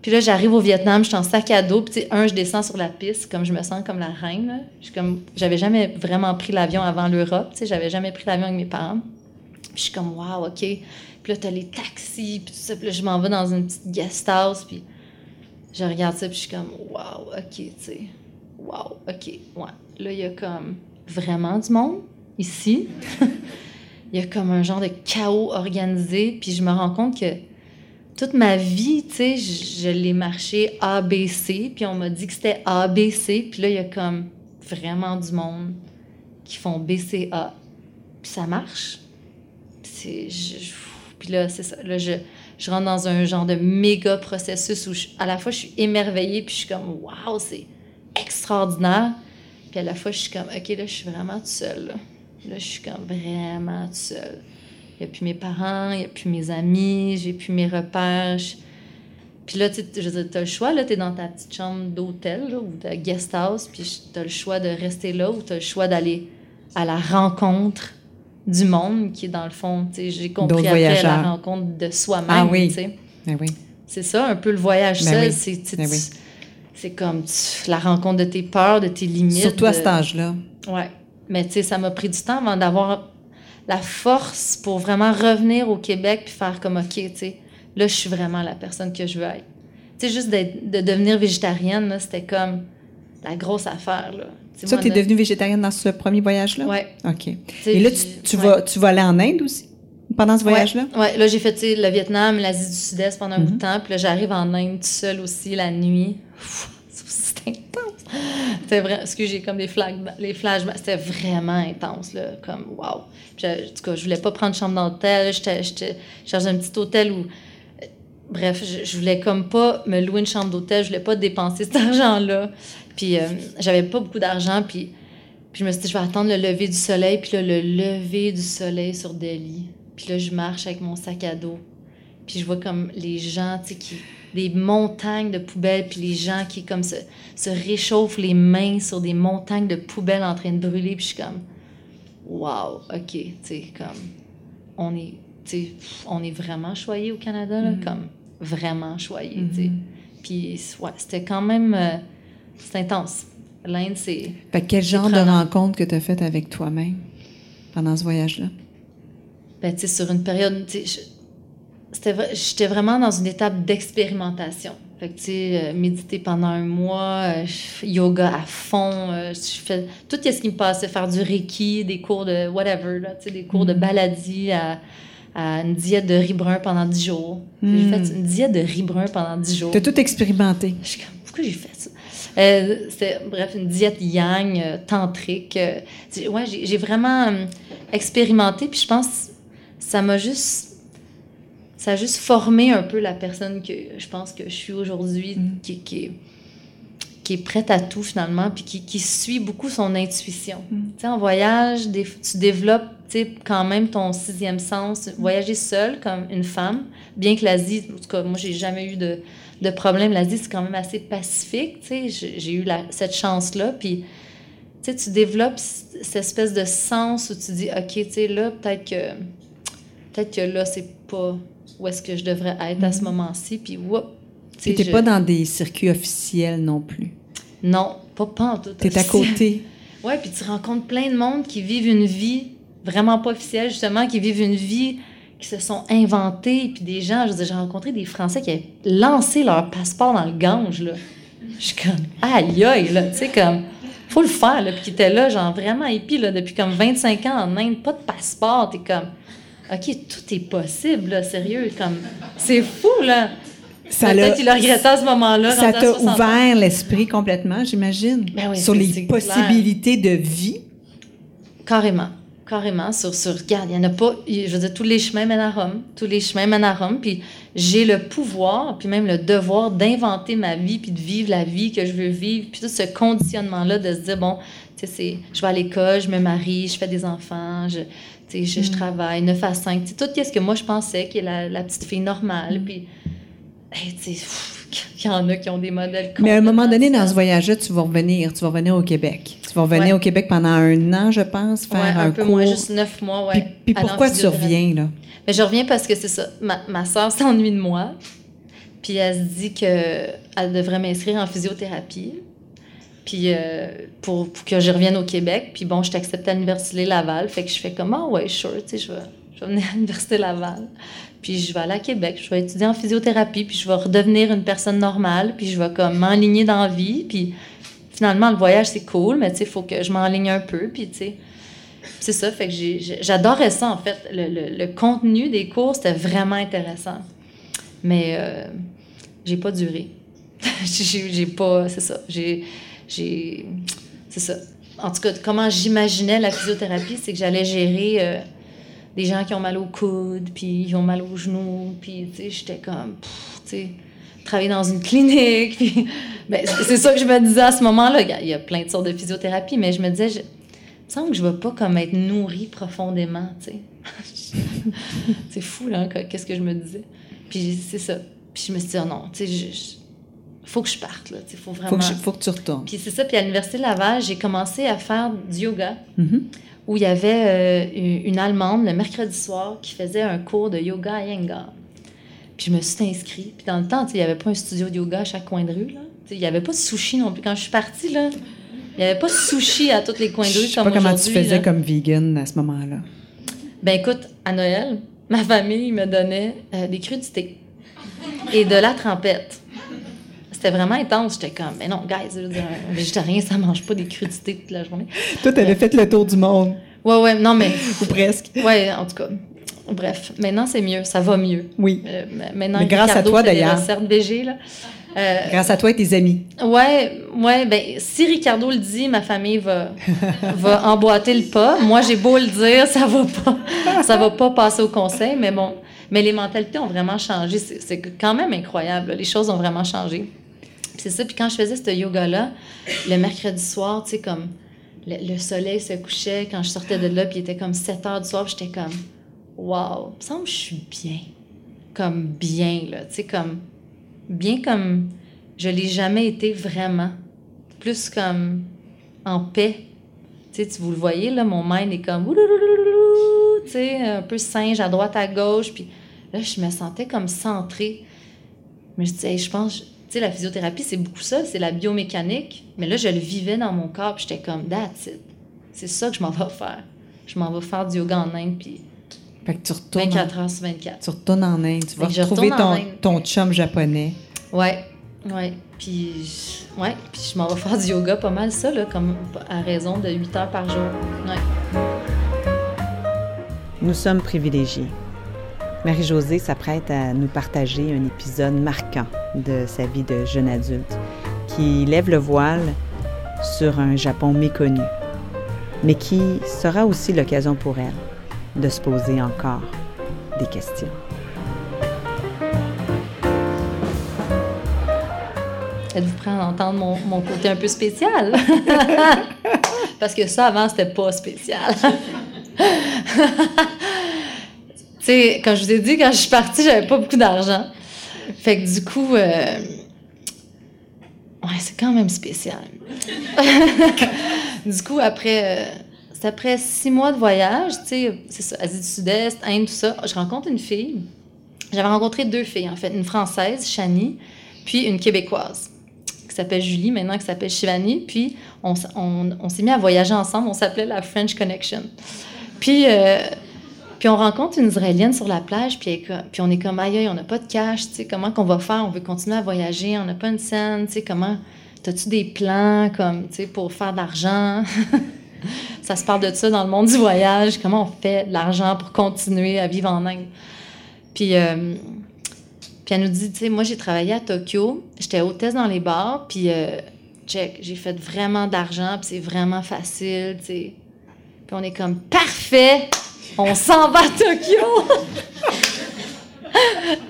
Puis là, j'arrive au Vietnam, je suis en sac à dos. Puis, tu sais, un, je descends sur la piste, comme je me sens comme la reine. là. Je comme, j'avais jamais vraiment pris l'avion avant l'Europe. Tu sais, j'avais jamais pris l'avion avec mes parents. Puis je suis comme, wow, OK. Puis là, t'as les taxis, puis tout ça. Puis là, je m'en vais dans une petite guest house. Puis je regarde ça, puis je suis comme, wow, OK, tu sais. Wow, OK, ouais. Là, il y a comme vraiment du monde ici. il y a comme un genre de chaos organisé, puis je me rends compte que toute ma vie, tu sais, je, l'ai marché ABC, puis on m'a dit que c'était ABC, puis là, il y a comme vraiment du monde qui font BCA. Puis ça marche. Puis là, c'est ça. Là, je, je rentre dans un genre de méga processus où je- à la fois je suis émerveillée, puis je suis comme, waouh, c'est extraordinaire. Puis à la fois, je suis comme, OK, là, je suis vraiment toute seule. Là, Là, je suis comme vraiment toute seule. Il n'y a plus mes parents, il n'y a plus mes amis, j'ai plus mes repères. Je- Puis là, tu t'as le choix, là, t'es dans ta petite chambre d'hôtel, ou de guest house, puis t'as le choix de rester là, ou t'as le choix d'aller à la rencontre du monde, qui est dans le fond, tu j'ai compris après la rencontre de soi-même, Ah oui. tu. Ben oui. C'est ça, un peu le voyage Ben seul, oui. c'est tu Ben tu- oui. comme tu- la rencontre de tes peurs, de tes limites. Surtout à de- cet âge-là. Ouais. Mais tu sais, ça m'a pris du temps avant d'avoir la force pour vraiment revenir au Québec puis faire comme, OK, tu sais, là, je suis vraiment la personne que je veux être. Tu sais, juste d'être- de devenir végétarienne, là, c'était comme la grosse affaire, là. Tu sais, Ça, tu es de- devenue végétarienne dans ce premier voyage-là? Ouais. OK. Et là, tu, tu ouais. vas, tu vas aller en Inde aussi pendant ce voyage-là? Ouais, ouais, là, j'ai fait le Vietnam, l'Asie du Sud-Est pendant un bout Mhm. de temps. Puis là, j'arrive en Inde toute seule aussi la nuit. Pfff. C'était vrai, parce que j'ai comme des flags, les. C'était vraiment intense, là. Comme, wow. Puis, en tout cas, je voulais pas prendre chambre d'hôtel. J'étais, cherchais un petit hôtel où. euh, Bref, je, je voulais comme pas me louer une chambre d'hôtel. Je voulais pas dépenser cet argent-là. Puis, euh, j'avais pas beaucoup d'argent. Puis, puis je me suis dit, je vais attendre le lever du soleil. Puis le lever du soleil sur Delhi. Puis là, je marche avec mon sac à dos. Puis je vois comme les gens, tu sais, qui... Des montagnes de poubelles, puis les gens qui, comme, se, se réchauffent les mains sur des montagnes de poubelles en train de brûler. Puis je suis comme, wow, OK, tu sais, comme, on est, tu sais, on est vraiment choyé au Canada, là, Mhm. comme, vraiment choyé, tu sais. Mhm. Puis, ouais, c'était quand même, euh, c'est intense. L'Inde, c'est... Quel genre de rencontre que tu as faite avec toi-même pendant ce voyage-là? Ben, tu sais, sur une période, tu sais, vrai- j'étais vraiment dans une étape d'expérimentation. Fait que, tu sais, euh, méditer pendant un mois, euh, yoga à fond, euh, je fais tout ce qui me passait, faire du reiki, des cours de whatever, là, tu sais, des cours de Mhm. baladie à, à une diète de riz brun pendant 10 jours. J'ai fait une diète de riz brun pendant 10 jours. Tu as tout expérimenté. Je suis comme, pourquoi j'ai fait ça? Euh, c'était, bref, une diète yang, euh, tantrique. euh, ouais, j'ai, j'ai vraiment expérimenté, puis je pense ça m'a juste. Ça a juste formé un peu la personne que je pense que je suis aujourd'hui, Mm. qui, qui, est, qui est prête à tout finalement, puis qui, qui suit beaucoup son intuition. Mm. Tu sais, en voyage, des- tu développes quand même ton sixième sens. Voyager seule comme une femme, bien que l'Asie, en tout cas, moi, j'ai jamais eu de, de problème. L'Asie, c'est quand même assez pacifique. tu sais. J'ai eu la- cette chance-là. Puis, tu développes cette espèce de sens où tu dis, OK, tu sais, là, peut-être que, peut-être que là, c'est pas où est-ce que je devrais être à ce moment-ci. Puis, whoop, tu n'es je- pas dans des circuits officiels non plus. Non, pas, pas en tout. Tu es à côté. Ouais, puis tu rencontres plein de monde qui vivent une vie vraiment pas officielle, justement, qui vivent une vie qui se sont inventés, puis des gens, je veux dire, j'ai rencontré des Français qui avaient lancé leur passeport dans le Gange, là. Je suis comme, aïe aïe, là, tu sais, comme, faut le faire, là, puis qui étaient là, genre, vraiment épis, là, depuis comme 25 ans en Inde, pas de passeport, t'es comme, OK, tout est possible, là, sérieux, comme, c'est fou, là. Ça Peut-être qu'il a regretté à ce moment-là. ça t'a 60 ans. ouvert l'esprit complètement, j'imagine, Ben oui, sur les possibilités de vie. Carrément. Carrément. Sur, sur, regarde, il n'y en a pas. Je veux dire, tous les chemins mènent à Rome. Tous les chemins mènent à Rome. Puis j'ai le pouvoir, puis même le devoir d'inventer ma vie, puis de vivre la vie que je veux vivre. Puis tout ce conditionnement-là de se dire, bon, tu sais, je vais à l'école, je me marie, je fais des enfants, je, tu sais, je, je travaille 9 à 5. Tu sais, tout ce que moi, je pensais qui est la, la petite fille normale. Puis, hey, il y en a qui ont des modèles Mais à un moment donné, dans ce voyage-là, tu vas revenir. Tu vas revenir au Québec. Tu vas revenir Ouais. au Québec pendant un an, je pense, faire Ouais, un, un peu cours. moins, juste 9 mois, ouais. Puis, pourquoi tu reviens, là? Mais je reviens parce que c'est ça. Ma, ma soeur s'ennuie de moi. Puis elle se dit qu'elle devrait m'inscrire en physiothérapie. Puis euh, pour, que je revienne au Québec. Puis bon, je t'accepte à l'Université Laval. Fait que je fais comme, ah ouais, sure, tu sais, je vais, Je vais venir à l'Université Laval. Puis je vais aller à Québec. Je vais étudier en physiothérapie. Puis je vais redevenir une personne normale. Puis je vais comme m'enligner dans la vie. Puis finalement, le voyage, c'est cool, mais tu sais, il faut que je m'enligne un peu. Puis tu sais, c'est ça. Fait que j'adorais ça, en fait. Le, le, contenu des cours, c'était vraiment intéressant. Mais euh, j'ai pas duré. j'ai pas. C'est ça. J'ai. C'est ça. En tout cas, comment j'imaginais la physiothérapie, c'est que j'allais gérer euh, des gens qui ont mal au coude, puis ils ont mal aux genoux, puis tu sais, j'étais comme. Tu sais travailler dans une clinique. Puis, ben, c'est ça que je me disais à ce moment-là. Il y a plein de sortes de physiothérapie, mais je me disais, je, il me semble que je ne vais pas comme être nourrie profondément, tu sais. c'est fou, là, qu'est-ce que je me disais. Puis c'est ça. Puis je me suis dit, oh non, tu sais, faut que je parte, là. Il faut vraiment... Faut que, faut que tu retournes. Puis c'est ça. Puis à l'Université de Laval, j'ai commencé à faire du yoga, mm-hmm. où il y avait euh, une Allemande, le mercredi soir, qui faisait un cours de yoga à Yengar. Puis je me suis inscrite. Puis dans le temps, il n'y avait pas un studio de yoga à chaque coin de rue. Il n'y avait pas de sushi non plus. Quand je suis partie, là, il n'y avait pas de sushi à tous les coins de rue. Je sais pas comment tu faisais comme vegan à ce moment-là. Ben écoute, à Noël, ma famille me donnait euh, des crudités et de la trempette. C'était vraiment intense. J'étais comme, mais non, guys, je veux dire, un végétarien, ça mange pas des crudités toute la journée. Toi, tu avais fait le tour du monde. Ouais, ouais, non, mais. Ou presque. Ouais, en tout cas. Bref, maintenant c'est mieux, ça va mieux. Oui. Euh, maintenant, Mais grâce à toi d'ailleurs. là. Euh, grâce à toi et tes amis. Ouais, ouais. Ben si Ricardo le dit, ma famille va va emboîter le pas. Moi, j'ai beau le dire, ça va pas, ça va pas passer au conseil. Mais bon, mais les mentalités ont vraiment changé. C'est quand même incroyable. Les choses ont vraiment changé. C'est ça. Puis quand je faisais ce yoga là, le mercredi soir, tu sais comme le, soleil se couchait quand je sortais de là, puis il était comme 7 heures du soir, j'étais comme il me semble que je suis bien. Comme bien, là. Tu sais, comme. Bien comme je l'ai jamais été vraiment. Plus comme en paix. Tu sais, vous le voyez, là, mon mind est comme. Tu sais, un peu singe à droite, à gauche. Puis là, je me sentais comme centrée. Mais je disais, je pense. Tu sais, la physiothérapie, c'est beaucoup ça, c'est la biomécanique. Mais là, je le vivais dans mon corps, j'étais comme, that's it. C'est ça que je m'en vais faire. Je m'en vais faire du yoga en Inde, puis fait que tu retournes. 24 heures sur 24. Tu retournes en Inde. Tu vas retrouver ton, ton chum japonais. Ouais, ouais. Puis, ouais. Puis je m'en vais faire du yoga pas mal ça, là, comme à raison de 8 heures par jour. Ouais. Nous sommes privilégiés. Marie-Josée s'apprête à nous partager un épisode marquant de sa vie de jeune adulte qui lève le voile sur un Japon méconnu, mais qui sera aussi l'occasion pour elle de se poser encore des questions. Êtes-vous prêt à entendre mon, mon côté un peu spécial? Parce que ça, avant, c'était pas spécial. quand je vous ai dit, quand je suis partie, j'avais pas beaucoup d'argent. Fait que du coup, euh, ouais, c'est quand même spécial. du coup, après, euh, c'est après six mois de voyage, tu sais, c'est ça, Asie du Sud-Est, Inde, tout ça. Je rencontre une fille. J'avais rencontré deux filles, en fait. Une Française, Chani, puis une Québécoise, qui s'appelle Julie, maintenant qui s'appelle Shivani. Puis on, s'est mis à voyager ensemble. On s'appelait la French Connection. Puis, euh, puis on rencontre une Israélienne sur la plage, puis, on est comme, aïe, on n'a pas de cash, tu sais, comment qu'on va faire? On veut continuer à voyager, on n'a pas une scène, tu sais, comment... T'as-tu des plans, comme, tu sais, pour faire de l'argent? ça se parle de ça dans le monde du voyage, comment on fait de l'argent pour continuer à vivre en Inde? Puis, euh, puis elle nous dit, tu sais, moi j'ai travaillé à Tokyo, j'étais hôtesse dans les bars, puis euh, check, j'ai fait vraiment d'argent, puis c'est vraiment facile, tu sais. Puis on est comme, parfait, on s'en va à Tokyo!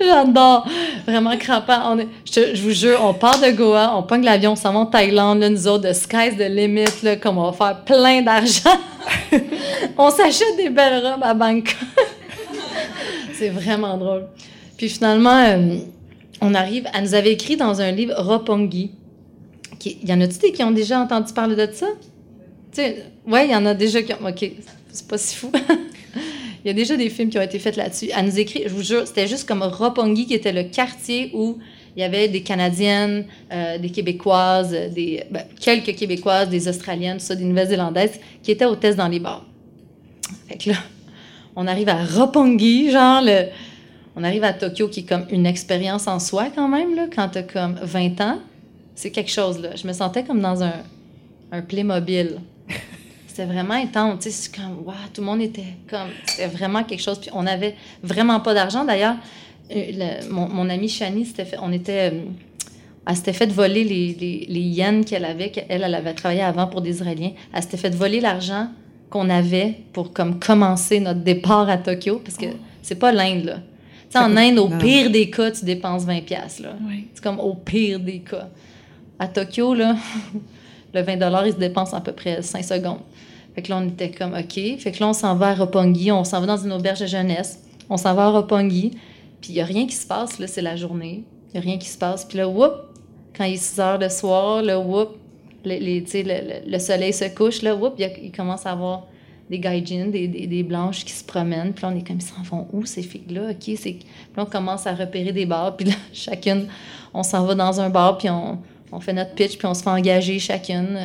J'adore. Vraiment crampant. On est, je, vous jure, on part de Goa, on pogne l'avion, on s'en va en Thaïlande, là, nous autres, de sky's the limit, là, comme on va faire plein d'argent. on s'achète des belles robes à Bangkok. C'est vraiment drôle. Puis finalement, euh, on arrive, elle nous avait écrit dans un livre Ropongi. Y en a-tu qui ont déjà entendu parler de ça? Oui, il y en a déjà qui ont. OK, c'est pas si fou. Il y a déjà des films qui ont été faits là-dessus. Elle nous écrit, je vous jure, c'était juste comme Roppongi, qui était le quartier où il y avait des Canadiennes, euh, des Québécoises, des, ben, quelques Québécoises, des Australiennes, des Nouvelles-Zélandaises, qui étaient hôtesses dans les bars. Fait que là, on arrive à Roppongi, genre, le, on arrive à Tokyo, qui est comme une expérience en soi quand même, là, quand tu as comme 20 ans. C'est quelque chose, là. Je me sentais comme dans un, un Playmobil. C'était vraiment intense, tu sais, c'est comme, waouh, tout le monde était comme, c'était vraiment quelque chose. Puis on avait vraiment pas d'argent. D'ailleurs, euh, mon, mon amie Shani, s'était fait, on était, euh, elle s'était fait voler les, les, les yens qu'elle avait, qu'elle elle avait travaillé avant pour des Israéliens. Elle s'était fait voler l'argent qu'on avait pour comme commencer notre départ à Tokyo, parce que c'est pas l'Inde, là. Tu sais, en Inde, au non. pire des cas, tu dépenses 20 pièces là. Oui. C'est comme au pire des cas. À Tokyo, là, le 20 il se dépense à peu près 5 secondes. Fait que là, on était comme, OK. Fait que là, on s'en va à Roppongi, on s'en va dans une auberge de jeunesse, on s'en va à Roppongi, puis il n'y a rien qui se passe, là, c'est la journée. Il n'y a rien qui se passe. Puis là, whoop, quand il est 6 heures le soir, là, whoop, les, les- le, le- le soleil se couche, là, whoop, il, commence à avoir des gaijins, des, blanches qui se promènent. Puis là, on est comme, ils s'en vont où, ces filles-là? OK, c'est... Puis là, on commence à repérer des bars. Puis là, chacune, on s'en va dans un bar, puis on, on fait notre pitch, puis on se fait engager chacune.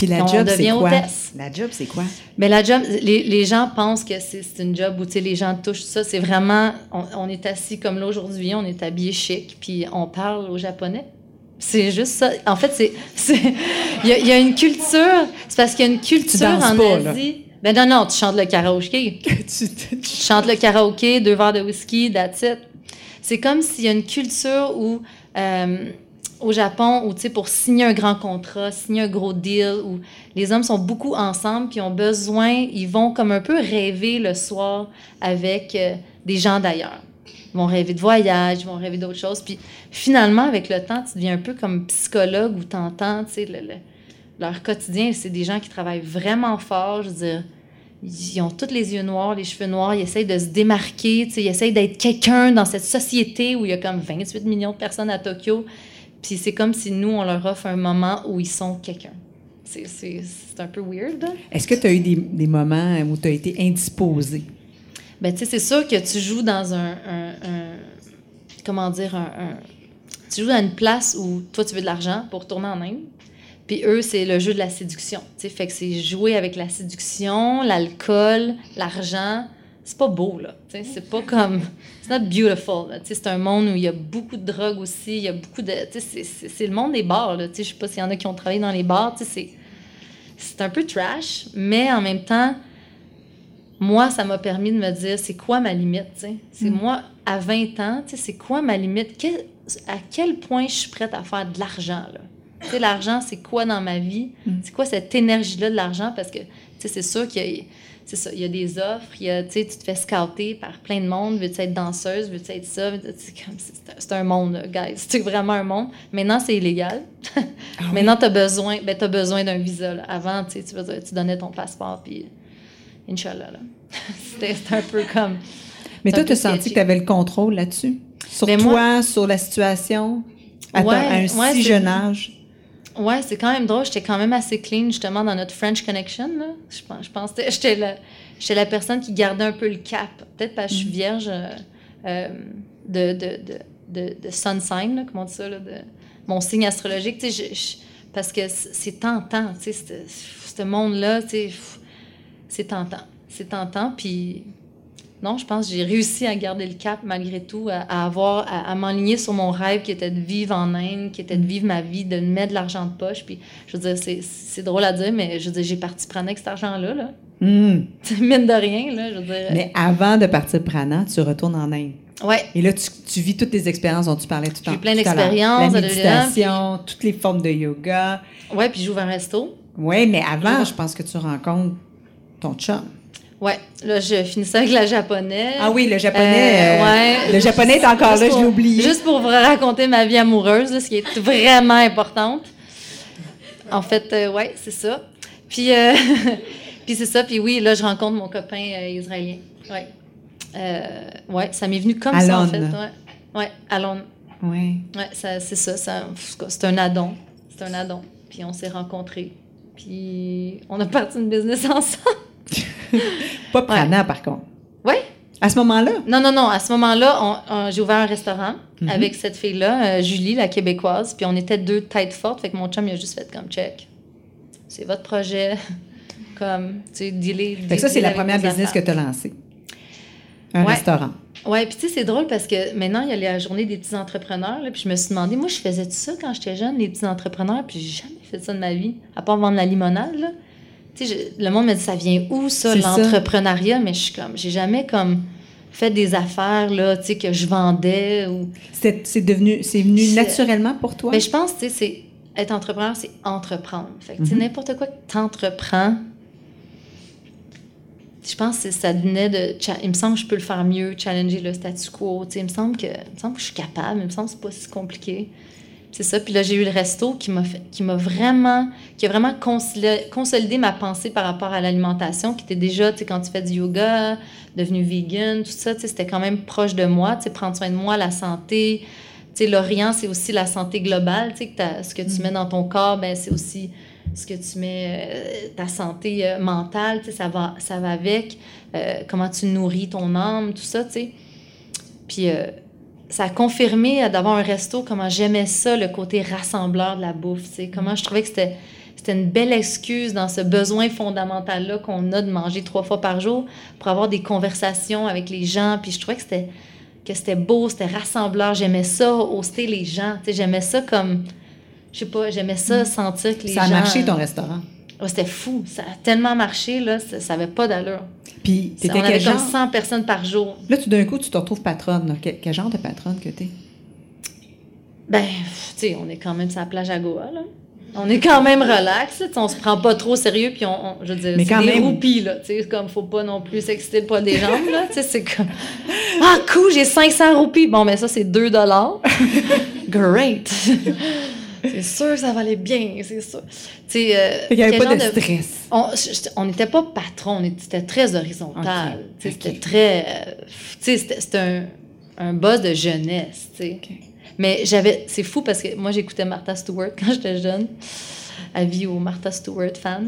Puis la job, c'est quoi? La job, c'est quoi? Mais la job, les, les gens pensent que c'est une job où les gens touchent ça. C'est vraiment, on, on est assis comme là aujourd'hui, on est habillé chic, puis on parle au japonais. C'est juste ça. En fait, c'est, il y, y a une culture. C'est parce qu'il y a une culture en pas, là. Asie. Ben non, non, tu chantes le karaoké. Tu chantes le karaoké, deux verres de whisky, that's it. C'est comme s'il y a une culture où, euh, au Japon, où, tu sais, pour signer un grand contrat, signer un gros deal, où les hommes sont beaucoup ensemble, puis ont besoin, ils vont comme un peu rêver le soir avec euh, des gens d'ailleurs. Ils vont rêver de voyage, ils vont rêver d'autres choses. Puis finalement, avec le temps, tu deviens un peu comme psychologue où tu le- le- leur quotidien. C'est des gens qui travaillent vraiment fort. Je veux dire, ils ont tous les yeux noirs, les cheveux noirs, ils essayent de se démarquer, ils essayent d'être quelqu'un dans cette société où il y a comme 28 millions de personnes à Tokyo. Puis c'est comme si nous, on leur offre un moment où ils sont quelqu'un. C'est- C'est c'est un peu weird. Est-ce que tu as eu des, des moments où tu as été indisposé? Ben, tu sais, c'est sûr que tu joues dans un. un- un- comment dire, un, un- Tu joues dans une place où toi, tu veux de l'argent pour retourner en Inde. Puis eux, c'est le jeu de la séduction. Tu sais, fait que c'est jouer avec la séduction, l'alcool, l'argent. C'est pas beau, là. C'est pas comme. It's not beautiful. c'est un monde où il y a beaucoup de drogue aussi. Il y a beaucoup de. C'est- le monde des bars, là. Je sais pas s'il y en a qui ont travaillé dans les bars. C'est. C'est un peu trash, mais en même temps, moi, ça m'a permis de me dire, c'est quoi ma limite? C'est moi, à 20 ans, c'est quoi ma limite? Quel- à quel point je suis prête à faire de l'argent, là? L'argent, c'est quoi dans ma vie? C'est quoi cette énergie-là de l'argent? Parce que, tu sais, c'est sûr qu'il y a... C'est ça, il y a des offres, il y a, tu te fais scouter par plein de monde, veux-tu être danseuse, veux-tu être ça, c'est comme- c'est c'est un monde, guys, c'est vraiment un monde. Maintenant, c'est illégal. Maintenant, tu as besoin, ben, t'as besoin d'un visa, là. Avant, tu sais, tu donnais ton passeport, puis Inch'Allah, là. C'était un peu comme... Mais toi, tu as senti que tu avais le contrôle là-dessus? Sur Ben, toi, moi- sur la situation, à, Ouais, ton- à un ouais, si jeune âge? Ouais, c'est quand même drôle. J'étais quand même assez clean, justement, dans notre French Connection, là. Je pense, je pense que j'étais la, j'étais la personne qui gardait un peu le cap. Peut-être parce que je suis vierge euh, euh, de, de, de, de, de sun sign, là, comment on dit ça, là, de mon signe astrologique. Tu sais, je- je- parce que c'est tentant, tu sais, ce- monde-là, tu sais, c'est tentant. C'est tentant, puis non, je pense que j'ai réussi à garder le cap malgré tout, à, à avoir, à, à m'enligner sur mon rêve qui était de vivre en Inde, qui était de vivre ma vie, de me mettre de l'argent de poche. Puis, je veux dire, c'est- drôle à dire, mais je veux dire, j'ai parti prendre avec cet argent-là, là. Hmm. Mine de rien, là, je veux dire. Mais avant de partir prana, tu retournes en Inde. Ouais, Et là, tu, tu vis toutes les expériences dont tu parlais tout à J'ai l'heure. plein à l'heure. d'expériences, La méditation, toutes les formes de yoga. ouais, puis j'ouvre un resto. Oui, mais avant, Ouais. je pense que tu rencontres ton chum. Ouais, là, je finissais avec la japonaise. Ah oui, le japonais. Euh, euh, ouais. Le japonais est encore là, je l'ai oublié. Juste pour vous raconter ma vie amoureuse, là, ce qui est vraiment importante. En fait, euh, ouais, c'est ça. Puis, euh, puis c'est ça. Puis oui, là, je rencontre mon copain israélien. Ouais. Ouais, ça m'est venu comme ça, en fait. Ouais, ouais Alon. Oui. Ouais, ça, c'est ça. ça c'est un addon. C'est un addon. Puis on s'est rencontrés. Puis on a parti une business ensemble. Pas prana, par contre. Ouais. À ce moment-là? Non, non, non. À ce moment-là, j'ai ouvert un restaurant Mhm. avec cette fille-là, euh, Julie, la québécoise. Puis on était deux têtes fortes. Fait que mon chum, il a juste fait comme check. C'est votre projet. comme, tu sais, dealer. Fait que ça, c'est la première business que tu as lancée. Un Ouais. restaurant. Ouais, puis tu sais, c'est drôle parce que maintenant, il y a la journée des petits entrepreneurs. Puis je me suis demandé, moi, je faisais tout ça quand j'étais jeune, les petits entrepreneurs, puis j'ai jamais fait ça de ma vie, à part vendre la limonade. Là. Je- le monde me dit, ça vient où ça, l'entrepreneuriat? Mais je suis comme, j'ai jamais comme fait des affaires là, tu sais, que je vendais ou. C'est devenu, c'est venu naturellement pour toi? Mais je pense, tu sais, c'est être entrepreneur, c'est entreprendre. Fait que, Mhm. n'importe quoi que tu entreprends, je pense que ça venait de. Il me semble que je peux le faire mieux, challenger le statu quo. Tu sais, il me semble que, il me semble que je suis capable, il me semble que c'est pas si compliqué. C'est ça. Puis là, j'ai eu le resto qui m'a fait, qui m'a vraiment, qui a vraiment consolidé, ma pensée par rapport à l'alimentation, qui était déjà, tu sais, quand tu fais du yoga, devenu vegan, tout ça, tu sais, c'était quand même proche de moi, tu sais, prendre soin de moi, la santé. Tu sais, l'Orient, c'est aussi la santé globale, tu sais, que ce que tu mets dans ton corps, ben, c'est aussi ce que tu mets, euh, ta santé euh, mentale, tu sais, ça va, ça va avec, euh, comment tu nourris ton âme, tout ça, tu sais. Puis ça a confirmé d'avoir un resto, comment j'aimais ça, le côté rassembleur de la bouffe, tu sais, comment je trouvais que c'était c'était une belle excuse dans ce besoin fondamental-là qu'on a de manger trois fois par jour pour avoir des conversations avec les gens. Puis je trouvais que c'était que c'était beau, c'était rassembleur. J'aimais ça, hoster les gens. Tu sais, j'aimais ça comme... Je sais pas, j'aimais ça, sentir que les ça a gens... marché ton restaurant? C'était fou. Ça a tellement marché, là, ça, ça avait pas d'allure. Puis, On avait comme genre? 100 personnes par jour. Là, tout d'un coup, tu te retrouves patronne. Quel, quel genre de patronne que t'es? Ben, tu sais, on est quand même sur la plage à Goa, là. On est quand même relax, là, on se prend pas trop au sérieux, puis on, on- je veux dire, Mais c'est des même. roupies, là, tu sais, comme faut pas non plus s'exciter le poids des jambes, là, tu sais, c'est comme, ah, cool, j'ai 500 roupies, bon, ben ça, c'est 2 dollars, great, c'est sûr que ça valait bien, c'est sûr, tu sais, euh, qu'il n'y avait pas de stress. on n'était pas patron, on était, c'était très horizontal. C'était très. euh, tu sais, c'était, c'était un, un boss de jeunesse. tu sais. Mais j'avais. C'est fou parce que moi, j'écoutais Martha Stewart quand j'étais jeune. Avis aux Martha Stewart fans.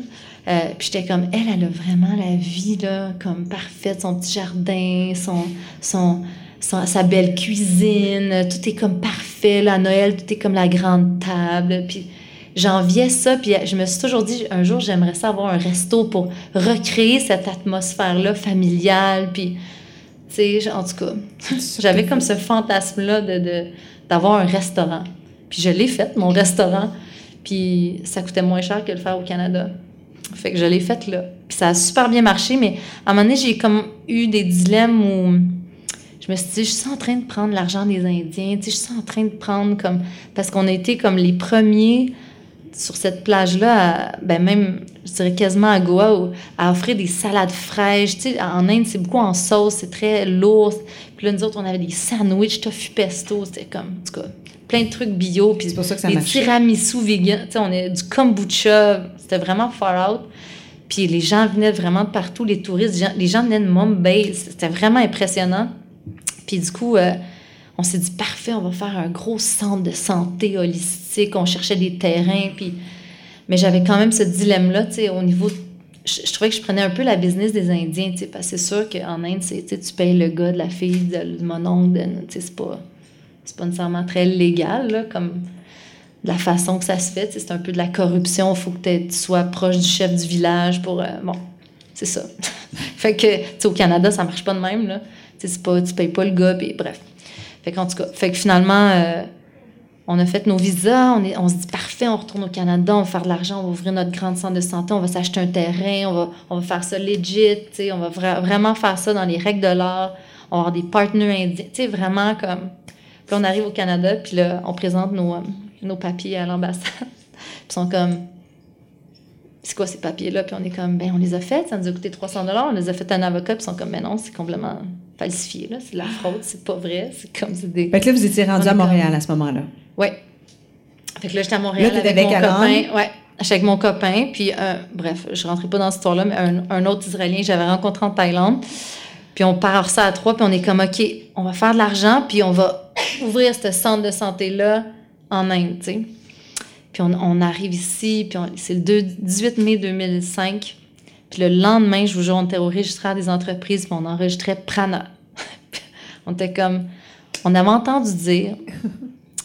Euh, puis j'étais comme, elle, elle a vraiment la vie, là, comme parfaite, son petit jardin, son, son, sa belle cuisine, tout est comme parfait, là, à Noël, tout est comme la grande table. Puis j'enviais ça, puis je me suis toujours dit, un jour, j'aimerais ça avoir un resto pour recréer cette atmosphère-là familiale, puis, tu sais, en tout cas, j'avais comme ce fantasme-là de, de- d'avoir un restaurant. Puis je l'ai fait, mon restaurant, puis ça coûtait moins cher que le faire au Canada. Fait que je l'ai fait là. Puis ça a super bien marché, mais à un moment donné, j'ai comme eu des dilemmes où je me suis dit, je suis en train de prendre l'argent des Indiens, tu sais, je suis en train de prendre comme... Parce qu'on a été comme les premiers sur cette plage-là, ben même, je dirais quasiment à Goa, où- à offrir des salades fraîches. Tu sais, en Inde, c'est beaucoup en sauce, c'est très lourd. Puis là, nous autres, on avait des sandwichs tofu pesto, c'était comme, en tout cas, plein de trucs bio. Puis C'est pour ça que ça des tiramisu vegan, tu sais, on est du kombucha, c'était vraiment far out. Puis les gens venaient vraiment de partout, les touristes, les gens, les gens venaient de Mumbai, c'était vraiment impressionnant. Puis du coup, euh, on s'est dit, parfait, on va faire un gros centre de santé holistique. On cherchait des terrains. Mais j'avais quand même ce dilemme-là, tu sais, au niveau. Je, je trouvais que je prenais un peu la business des Indiens, tu sais, parce que c'est sûr qu'en Inde, tu payes le gars, de la fille, de, mon oncle, tu sais, c'est pas, pas nécessairement très légal, comme de la façon que ça se fait. C'est un peu de la corruption. Il faut que tu sois proche du chef du village pour. euh, bon, c'est ça. fait que, tu au Canada, ça marche pas de même, là. C'est pas, tu payes pas le gars, puis bref. Fait tout cas, fait que finalement, euh, on a fait nos visas, on, est, on se dit parfait, on retourne au Canada, on va faire de l'argent, on va ouvrir notre grande centre de santé, on va s'acheter un terrain, on va, on va faire ça legit, on va vra- vraiment faire ça dans les règles de l'art, on va avoir des partenaires indiens, tu sais, vraiment comme. Puis on arrive au Canada, puis là, on présente nos, euh, nos papiers à l'ambassade. puis ils sont comme, c'est quoi ces papiers-là? Puis on est comme, ben on les a faits, ça nous a coûté 300 on les a fait à un avocat, puis ils sont comme, mais non, c'est complètement falsifié, là, c'est de la fraude, c'est pas vrai, c'est comme, des... Fait que là, vous étiez rendu à Montréal comme- à ce moment-là. Ouais. Fait que là, j'étais à Montréal Là, avec, avec mon Alan. copain. Ouais. Avec mon copain. Puis, euh, bref, je rentrais pas dans cette histoire-là, mais un, un autre Israélien que j'avais rencontré en Thaïlande. Puis on part ça à trois, puis on est comme, OK, on va faire de l'argent, puis on va ouvrir ce centre de santé-là en Inde, tu sais. Puis on, on arrive ici, puis on- c'est le 2 18 mai 2005. Puis le lendemain, je vous jure, on était au registraire des entreprises, puis on enregistrait Prana. On était comme... On avait entendu dire...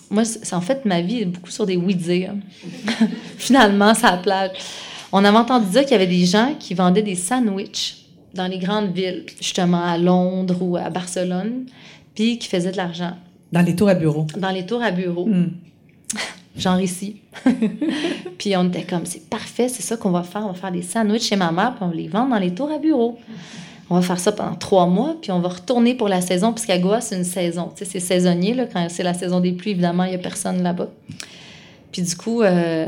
Moi, c'est en fait, ma vie est beaucoup sur des oui-dire. Finalement, ça la plage. On avait entendu dire qu'il y avait des gens qui vendaient des sandwichs dans les grandes villes, justement à Londres ou à Barcelone, puis qui faisaient de l'argent. Dans les tours à bureau. Dans les tours à bureau. Hmm. genre ici. puis on était comme, c'est parfait, c'est ça qu'on va faire. On va faire des sandwichs chez ma mère, puis on va les vendre dans les tours à bureau. On va faire ça pendant trois mois, puis on va retourner pour la saison, parce qu'à Goa, c'est une saison. Tu sais, c'est saisonnier, là, quand c'est la saison des pluies, évidemment, il n'y a personne là-bas. Puis du coup, euh,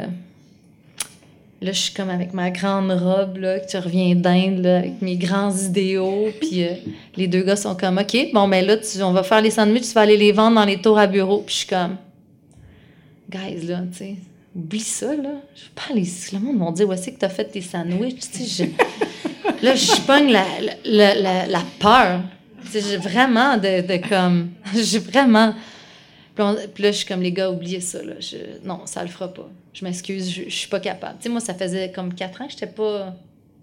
là, je suis comme avec ma grande robe, là, que tu reviens d'Inde, avec mes grands idéaux, puis euh, les deux gars sont comme, OK, bon, ben là, on va faire les sandwichs, tu vas aller les vendre dans les tours à bureau. Puis je suis comme, guys, là, tu sais, oublie ça, là. Je veux pas aller ici. Le monde m'a dit, où est-ce que tu as fait tes sandwichs? Là, je pogne la, la, la, peur. J'ai vraiment de, de comme. J'ai vraiment. Puis, là, je suis comme, les gars, oubliez ça, là. Non, ça le fera pas. Je m'excuse, je, je suis pas capable. Moi, ça faisait comme quatre ans que j'étais pas.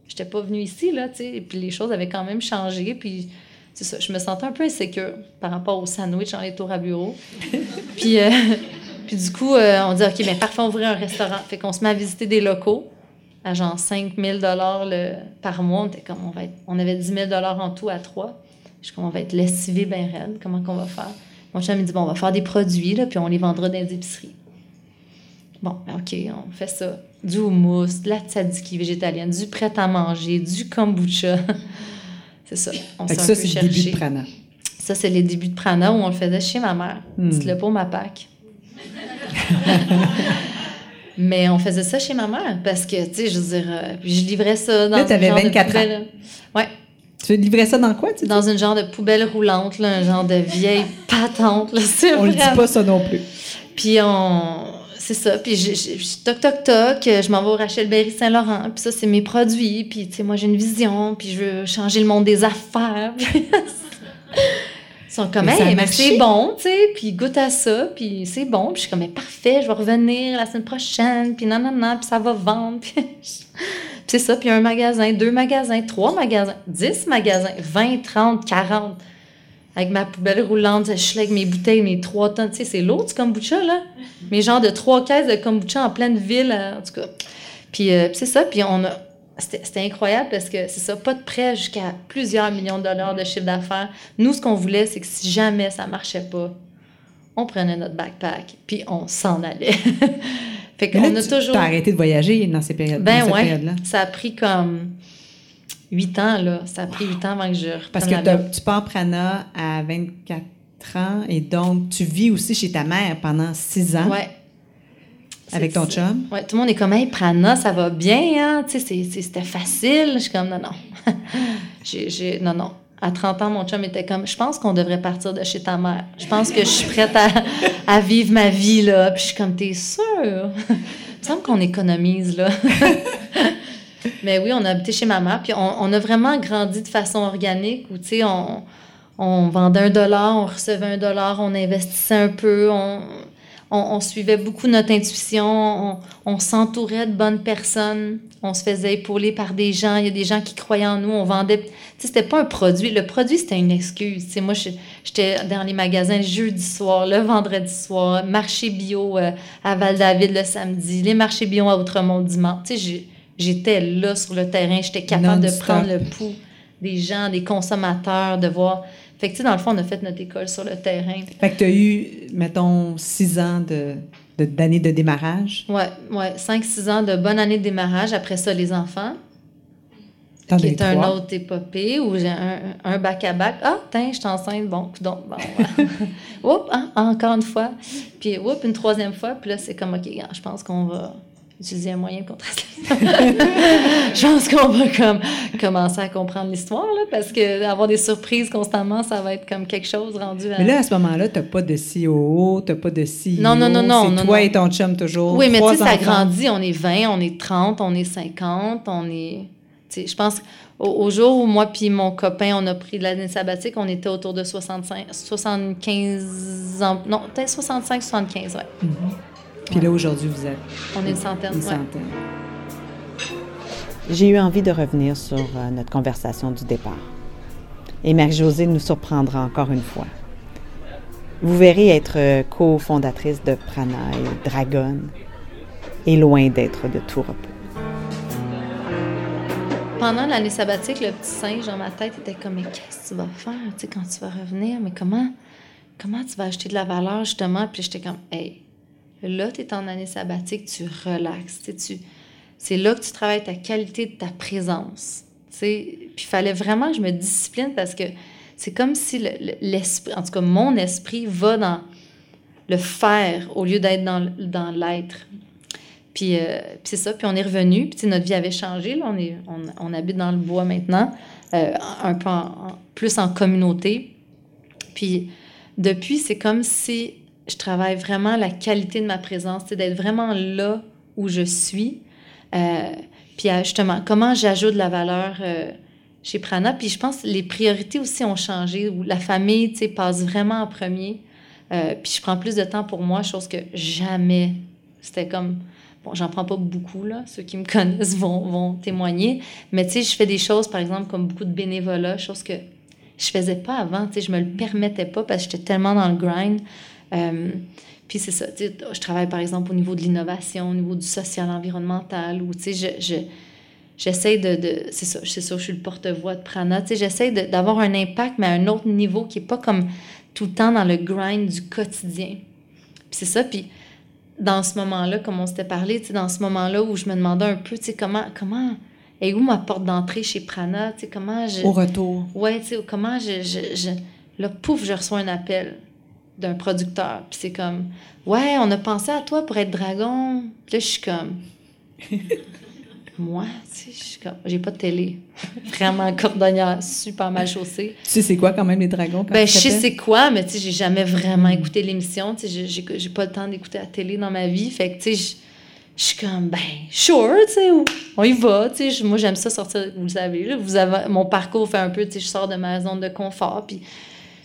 J'étais pas venue ici, là, puis les choses avaient quand même changé. Puis c'est ça, je me sentais un peu insécure par rapport au sandwich dans les à bureau. puis, euh, puis du coup, euh, on dit, OK, bien, parfait, on ouvrir un restaurant. Fait qu'on se met à visiter des locaux à genre 5 000 le, par mois. On, était comme, on, va être- on avait 10 000 en tout à trois. Je suis comme, on va être lessivé bien raide. Comment qu'on va faire? Mon chum me dit, bon, on va faire des produits, là, puis on les vendra dans les épiceries. Bon, ben, OK, on fait ça. Du houmous, de la tzatziki végétalienne, du prêt-à-manger, du kombucha. c'est ça. On s'est ça, c'est le début de Prana. Ça, c'est les débuts de Prana où on le faisait chez ma mère. Hmm. Dites-le pour ma Pâques. Mais on faisait ça chez ma mère parce que, tu sais, je veux dire, euh, puis je livrais ça dans Là, une de 24 ans. Ouais, Tu livrais ça dans quoi, tu dans une genre de poubelle roulante, là, un genre de vieille patente. Là, On le dit pas, ça non plus. Puis on... C'est ça. Puis je, je- je- toc, toc, toc, euh, je m'en vais au Rachel Berry Saint-Laurent. Puis ça, c'est mes produits. Puis, tu sais, moi, j'ai une vision. Puis je veux changer le monde des affaires. Sont comme, Mais hey, mais c'est bon, tu sais. Puis goûte à ça. Puis c'est bon. Puis je suis comme, mais parfait, je vais revenir la semaine prochaine. Puis non, non, non. Puis ça va vendre. Puis c'est ça. Puis un magasin, deux magasins, trois magasins, dix magasins, 20, 30, 40 avec ma poubelle roulante, je suis là avec mes bouteilles, mes trois tonnes. Tu sais, c'est lourd du kombucha, là. Mes genres de trois caisses de kombucha en pleine ville, euh, en tout cas. Puis, euh, puis c'est ça, puis on a... C'était incroyable parce que c'est ça, pas de prêt jusqu'à plusieurs millions de dollars de chiffre d'affaires. Nous, ce qu'on voulait, c'est que si jamais ça marchait pas, on prenait notre backpack, puis on s'en allait. fait qu'on a tu toujours... as arrêté de voyager dans ces périodes, Ben ouais, ça a pris comme huit ans, là. Ça a pris huit ans avant que je reprenne Parce que t'as- tu pars Prana à 24 ans et donc tu vis aussi chez ta mère pendant 6 ans Ouais. Avec ton chum? Ouais, tout le monde est comme, hey, Prana, ça va bien, hein? Tu sais, c'était facile. Je suis comme, non, non. j'ai, j'ai- non, non. À 30 ans, mon chum était comme, je pense qu'on devrait partir de chez ta mère. Je pense que je suis prête à, à vivre ma vie, là. Puis je suis comme, t'es sûre? Il me semble qu'on économise, là. Mais oui, on a habité chez ma mère, puis on, on a vraiment grandi de façon organique où, tu sais, on, on vendait un dollar, on recevait un dollar, on investissait un peu, on, on, on suivait beaucoup notre intuition, on, on s'entourait de bonnes personnes, on se faisait épauler par des gens, il y a des gens qui croyaient en nous, on vendait... Tu sais, c'était pas un produit, le produit, c'était une excuse. Tu sais, moi, j'étais dans les magasins le jeudi soir, le vendredi soir, marché bio euh, à Val-David le samedi, les marchés bio à Outremont dimanche. Tu sais, j'étais là sur le terrain, j'étais capable de prendre le pouls des gens, des consommateurs, de voir... Fait que, tu sais, dans le fond, on a fait notre école sur le terrain. Fait que tu as eu, mettons, 6 ans de, de- d'années de, démarrage? Ouais, ouais, 5-6 ans de bonne année de démarrage. Après ça, les enfants, qui est un autre épopée où j'ai un, un bac à bac. Ah, tiens, je suis enceinte. Bon, donc, bon. ouais. Oups, hein, encore une fois. Puis, oups, une troisième fois. Puis là, c'est comme, OK, je pense qu'on va utiliser un moyen contre Je pense qu'on va comme commencer à comprendre l'histoire, là, parce que avoir des surprises constamment, ça va être comme quelque chose rendu à... Mais là, à ce moment-là, tu n'as pas de COO, tu n'as pas de CEO. Non, non, non, non, C'est toi non. et ton chum toujours. Oui, mais tu sais, ça grandit. On est 20, on est 30, on est 50, on est... tu sais, Je pense au, au jour où moi puis mon copain, on a pris de l'année sabbatique, on était autour de 65, 75 ans. Non, peut-être 65, 75, ouais. Puis là, aujourd'hui, vous êtes On est une centaine, une ouais. centaine. J'ai eu envie de revenir sur euh, notre conversation du départ. Et Marie-Josée nous surprendra encore une fois. Vous verrez être euh, cofondatrice de Prana et Dragon est loin d'être de tout repos. pendant l'année sabbatique, le petit singe dans ma tête était comme, mais qu'est-ce que tu vas faire, tu sais, quand tu vas revenir? Mais comment, comment tu vas acheter de la valeur, justement? Puis j'étais comme, hey, là, tu es en année sabbatique, tu relaxes, c'est là que tu travailles ta qualité de ta présence. Puis il fallait vraiment que je me discipline parce que c'est comme si l'esprit, en tout cas mon esprit, va dans le faire au lieu d'être dans, dans l'être. Puis, euh, puis c'est ça, puis on est revenu, puis notre vie avait changé, là, on, est, on, on habite dans le bois maintenant, euh, un peu plus en communauté. Puis depuis, c'est comme si je travaille vraiment la qualité de ma présence, d'être vraiment là où je suis, euh, puis euh, justement, comment j'ajoute de la valeur euh, chez Prana. Puis je pense que les priorités aussi ont changé, où la famille, passe vraiment en premier. puis je prends plus de temps pour moi, chose que jamais. C'était comme... Bon, j'en prends pas beaucoup, là. Ceux qui me connaissent vont, vont témoigner. Mais tu sais, je fais des choses, par exemple, comme beaucoup de bénévolat, chose que je faisais pas avant. Tu sais, je me le permettais pas parce que j'étais tellement dans le grind. Puis c'est ça, je travaille par exemple au niveau de l'innovation, au niveau du social environnemental, ou tu sais, je, j'essaie de, de c'est ça, c'est ça, je suis le porte-voix de Prana, tu sais, j'essaie d'avoir un impact, mais à un autre niveau qui est pas comme tout le temps dans le grind du quotidien. Puis c'est ça, puis dans ce moment-là, comme on s'était parlé, tu sais, dans ce moment-là où je me demandais un peu, tu sais, comment, comment, et où ma porte d'entrée chez Prana, tu sais, comment je... Au retour. Ouais, tu sais, comment je, je, je... Là, pouf, je reçois un appel d'un producteur. Puis c'est comme, ouais, on a pensé à toi pour être dragon. Puis là, je suis comme, moi, tu sais, je suis comme, j'ai pas de télé. Vraiment cordonnière, super mal chaussée. Tu sais, c'est quoi quand même les dragons? ben, je sais c'est quoi, mais tu sais, j'ai jamais vraiment écouté l'émission. Tu sais, j'ai pas le temps d'écouter la télé dans ma vie. Fait que, tu sais, je suis comme, ben, sure, tu sais, on y va, tu sais. Moi, j'aime ça sortir, vous le savez, vous avez, mon parcours fait un peu, tu sais, je sors de ma zone de confort, puis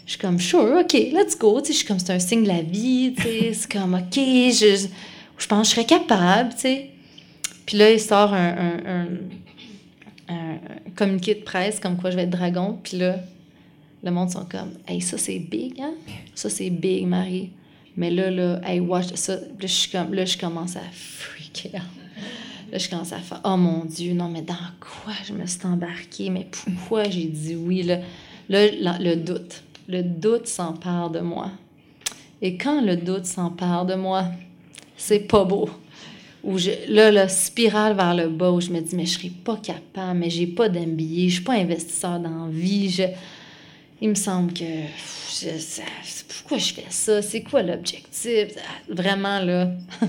je suis comme, sure, OK, let's go. je suis comme, c'est un signe de la vie. C'est comme, OK, je, je pense que je serais capable. sais. Puis là, il sort un, communiqué de presse comme quoi je vais être dragon. Puis là, le monde sont comme, hey, ça c'est big, hein? Ça c'est big, Marie. Mais là, là, hey, watch ça. Là, je, suis comme, là, je commence à freaker. Là, je commence à faire, oh mon Dieu, non, mais dans quoi je me suis embarquée? Mais pourquoi j'ai dit oui? Là, là le doute le doute s'empare de moi. Et quand le doute s'empare de moi, c'est pas beau. Où je, là, la spirale vers le bas, où je me dis, mais je serai pas capable, mais j'ai pas d'MBA, je suis pas investisseur dans la vie. il me semble que. pourquoi je fais ça? C'est quoi l'objectif? Vraiment, là,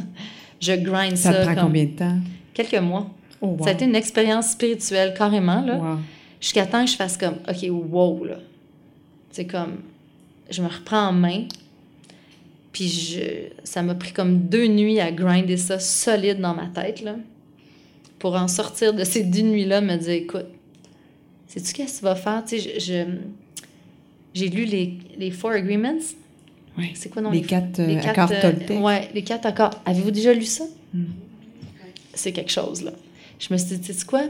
je grind ça. Ça prend combien de temps? Quelques mois. Oh, ça a été une expérience spirituelle, carrément, là. Jusqu'à temps que je fasse comme, OK, wow, là c'est comme, je me reprends en main. Puis je, ça m'a pris comme deux nuits à grinder ça solide dans ma tête, là. Pour en sortir de ces deux nuits-là, me dire, écoute, sais-tu qu'est-ce que tu vas faire? Tu sais, je, j'ai lu les, les Four Agreements. Oui. C'est quoi non les, les quatre, les quatre accords euh? Oui, les quatre accords. Avez-vous déjà lu ça? Hmm. C'est quelque chose, là. Je me suis dit, tu sais quoi?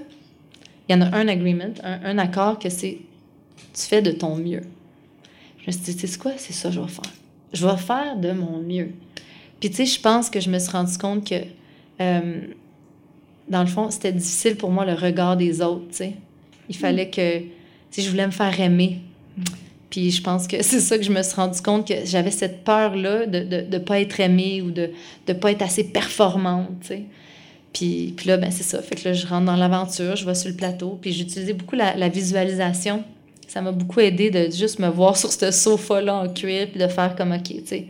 Il y en a un agreement, un, un accord que c'est tu fais de ton mieux. Je me suis dit, c'est quoi? C'est ça que je vais faire. Je vais faire de mon mieux. Puis, tu sais, je pense que je me suis rendu compte que, euh, dans le fond, c'était difficile pour moi le regard des autres, tu sais. Il fallait que, tu sais, je voulais me faire aimer. Puis je pense que c'est ça que je me suis rendu compte que j'avais cette peur-là de ne de, pas être aimée ou de ne pas être assez performante, tu sais. Puis, puis là, ben c'est ça. Fait que là, je rentre dans l'aventure, je vais sur le plateau, puis j'utilisais beaucoup la visualisation ça m'a beaucoup aidé de juste me voir sur ce sofa-là en cuir, puis de faire comme, OK, tu sais,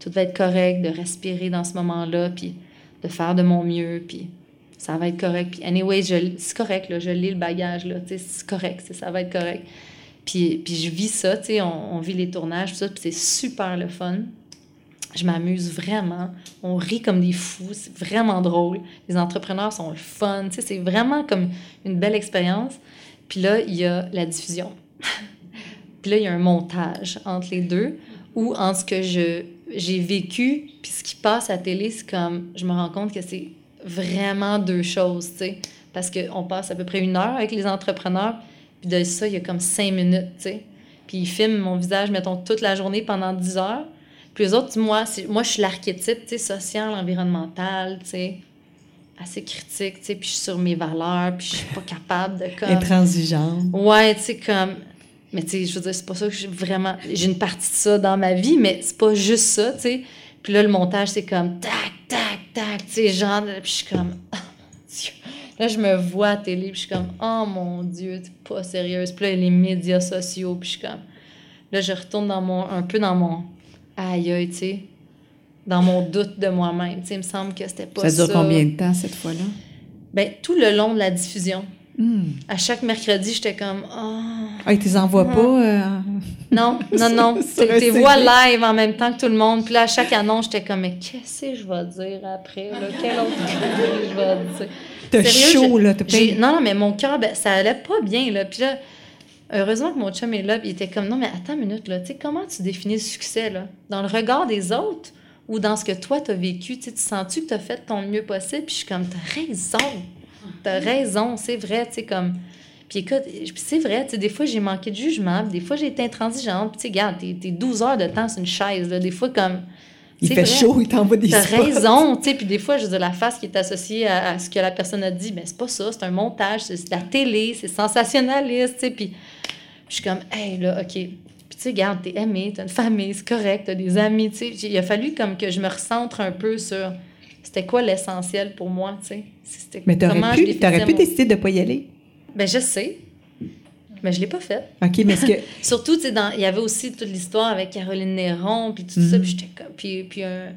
tout va être correct, de respirer dans ce moment-là, puis de faire de mon mieux, puis ça va être correct. Puis, anyway, c'est correct, là, je lis le bagage, là, tu sais, c'est correct, ça va être correct. Puis, puis je vis ça, tu sais, on, vit les tournages, tout ça, puis c'est super le fun. Je m'amuse vraiment. On rit comme des fous. C'est vraiment drôle. Les entrepreneurs sont le fun. Tu sais, c'est vraiment comme une belle expérience. Puis là, il y a la diffusion. Puis là, il y a un montage entre les deux où, en ce que je, j'ai vécu, puis ce qui passe à la télé, c'est comme, je me rends compte que c'est vraiment deux choses, tu sais. Parce qu'on passe à peu près une heure avec les entrepreneurs, puis de ça, il y a comme cinq minutes, tu sais. Puis ils filment mon visage, mettons, toute la journée pendant dix heures. Puis les autres, moi, moi je suis l'archétype, tu sais, social, environnemental, tu sais, assez critique, tu sais, puis je suis sur mes valeurs, puis je suis pas capable de comme... Intransigeante. Ouais, tu sais, comme... Mais tu sais, je veux dire, c'est pas ça que j'ai vraiment... J'ai une partie de ça dans ma vie, mais c'est pas juste ça, tu sais. Puis là, le montage, c'est comme tac, tac, tac, tu sais, genre... Puis je suis comme... Oh, mon Dieu. Là, je me vois à télé, puis je suis comme, oh mon Dieu, t'es pas sérieuse. Puis là, les médias sociaux, puis je suis comme. Là, je retourne dans mon, un peu dans mon aïe aïe, tu sais, dans mon doute de moi-même. Tu sais, il me semble que c'était pas ça. Ça dure combien de temps cette fois-là? Ben, tout le long de la diffusion. À chaque mercredi, j'étais comme, oh. Ah, ils te les envoient Ah. pas? euh, Non, non, non. CD. vois live en même temps que tout le monde. Puis là, à chaque annonce, j'étais comme, mais qu'est-ce que je vais dire après? Là? Quel autre je vais dire? T'as chaud, là. T'as Non, non, mais mon cœur, ben, ça allait pas bien, là. Puis là, heureusement que mon chum est là, puis il était comme, non, mais attends une minute, là. Tu sais, comment tu définis le succès, là? Dans le regard des autres ou dans ce que toi, t'as vécu? Tu sens-tu que t'as fait ton mieux possible? Puis je suis comme, t'as raison. T'as raison, c'est vrai, tu sais, comme... Puis écoute, c'est vrai, tu sais, des fois, j'ai manqué de jugement, des fois, j'ai été intransigeante. Puis tu sais, regarde, t'es t'es 12 heures de temps sur une chaise, là. Des fois, comme... Il fait vrai. chaud, il t'envoie des T'as raison, tu sais, puis des fois, je veux dire, la face qui est associée à, à ce que la personne a dit, mais c'est pas ça, c'est un montage, c'est de la télé, c'est sensationnaliste, tu sais, puis je suis comme, hey, là, OK. Puis tu sais, regarde, t'es aimé, t'as une famille, c'est correct, t'as des amis, tu sais. Il a fallu comme que je me recentre un peu sur c'était quoi l'essentiel pour moi, tu sais? C'était Mais t'aurais pu, t'aurais pu décider de pas y aller. Ben, je sais, mais je l'ai pas fait. OK, mais est-ce que... Surtout, tu sais, il y avait aussi toute l'histoire avec Caroline Néron, puis tout Mhm. ça, puis j'étais comme... Puis, puis un...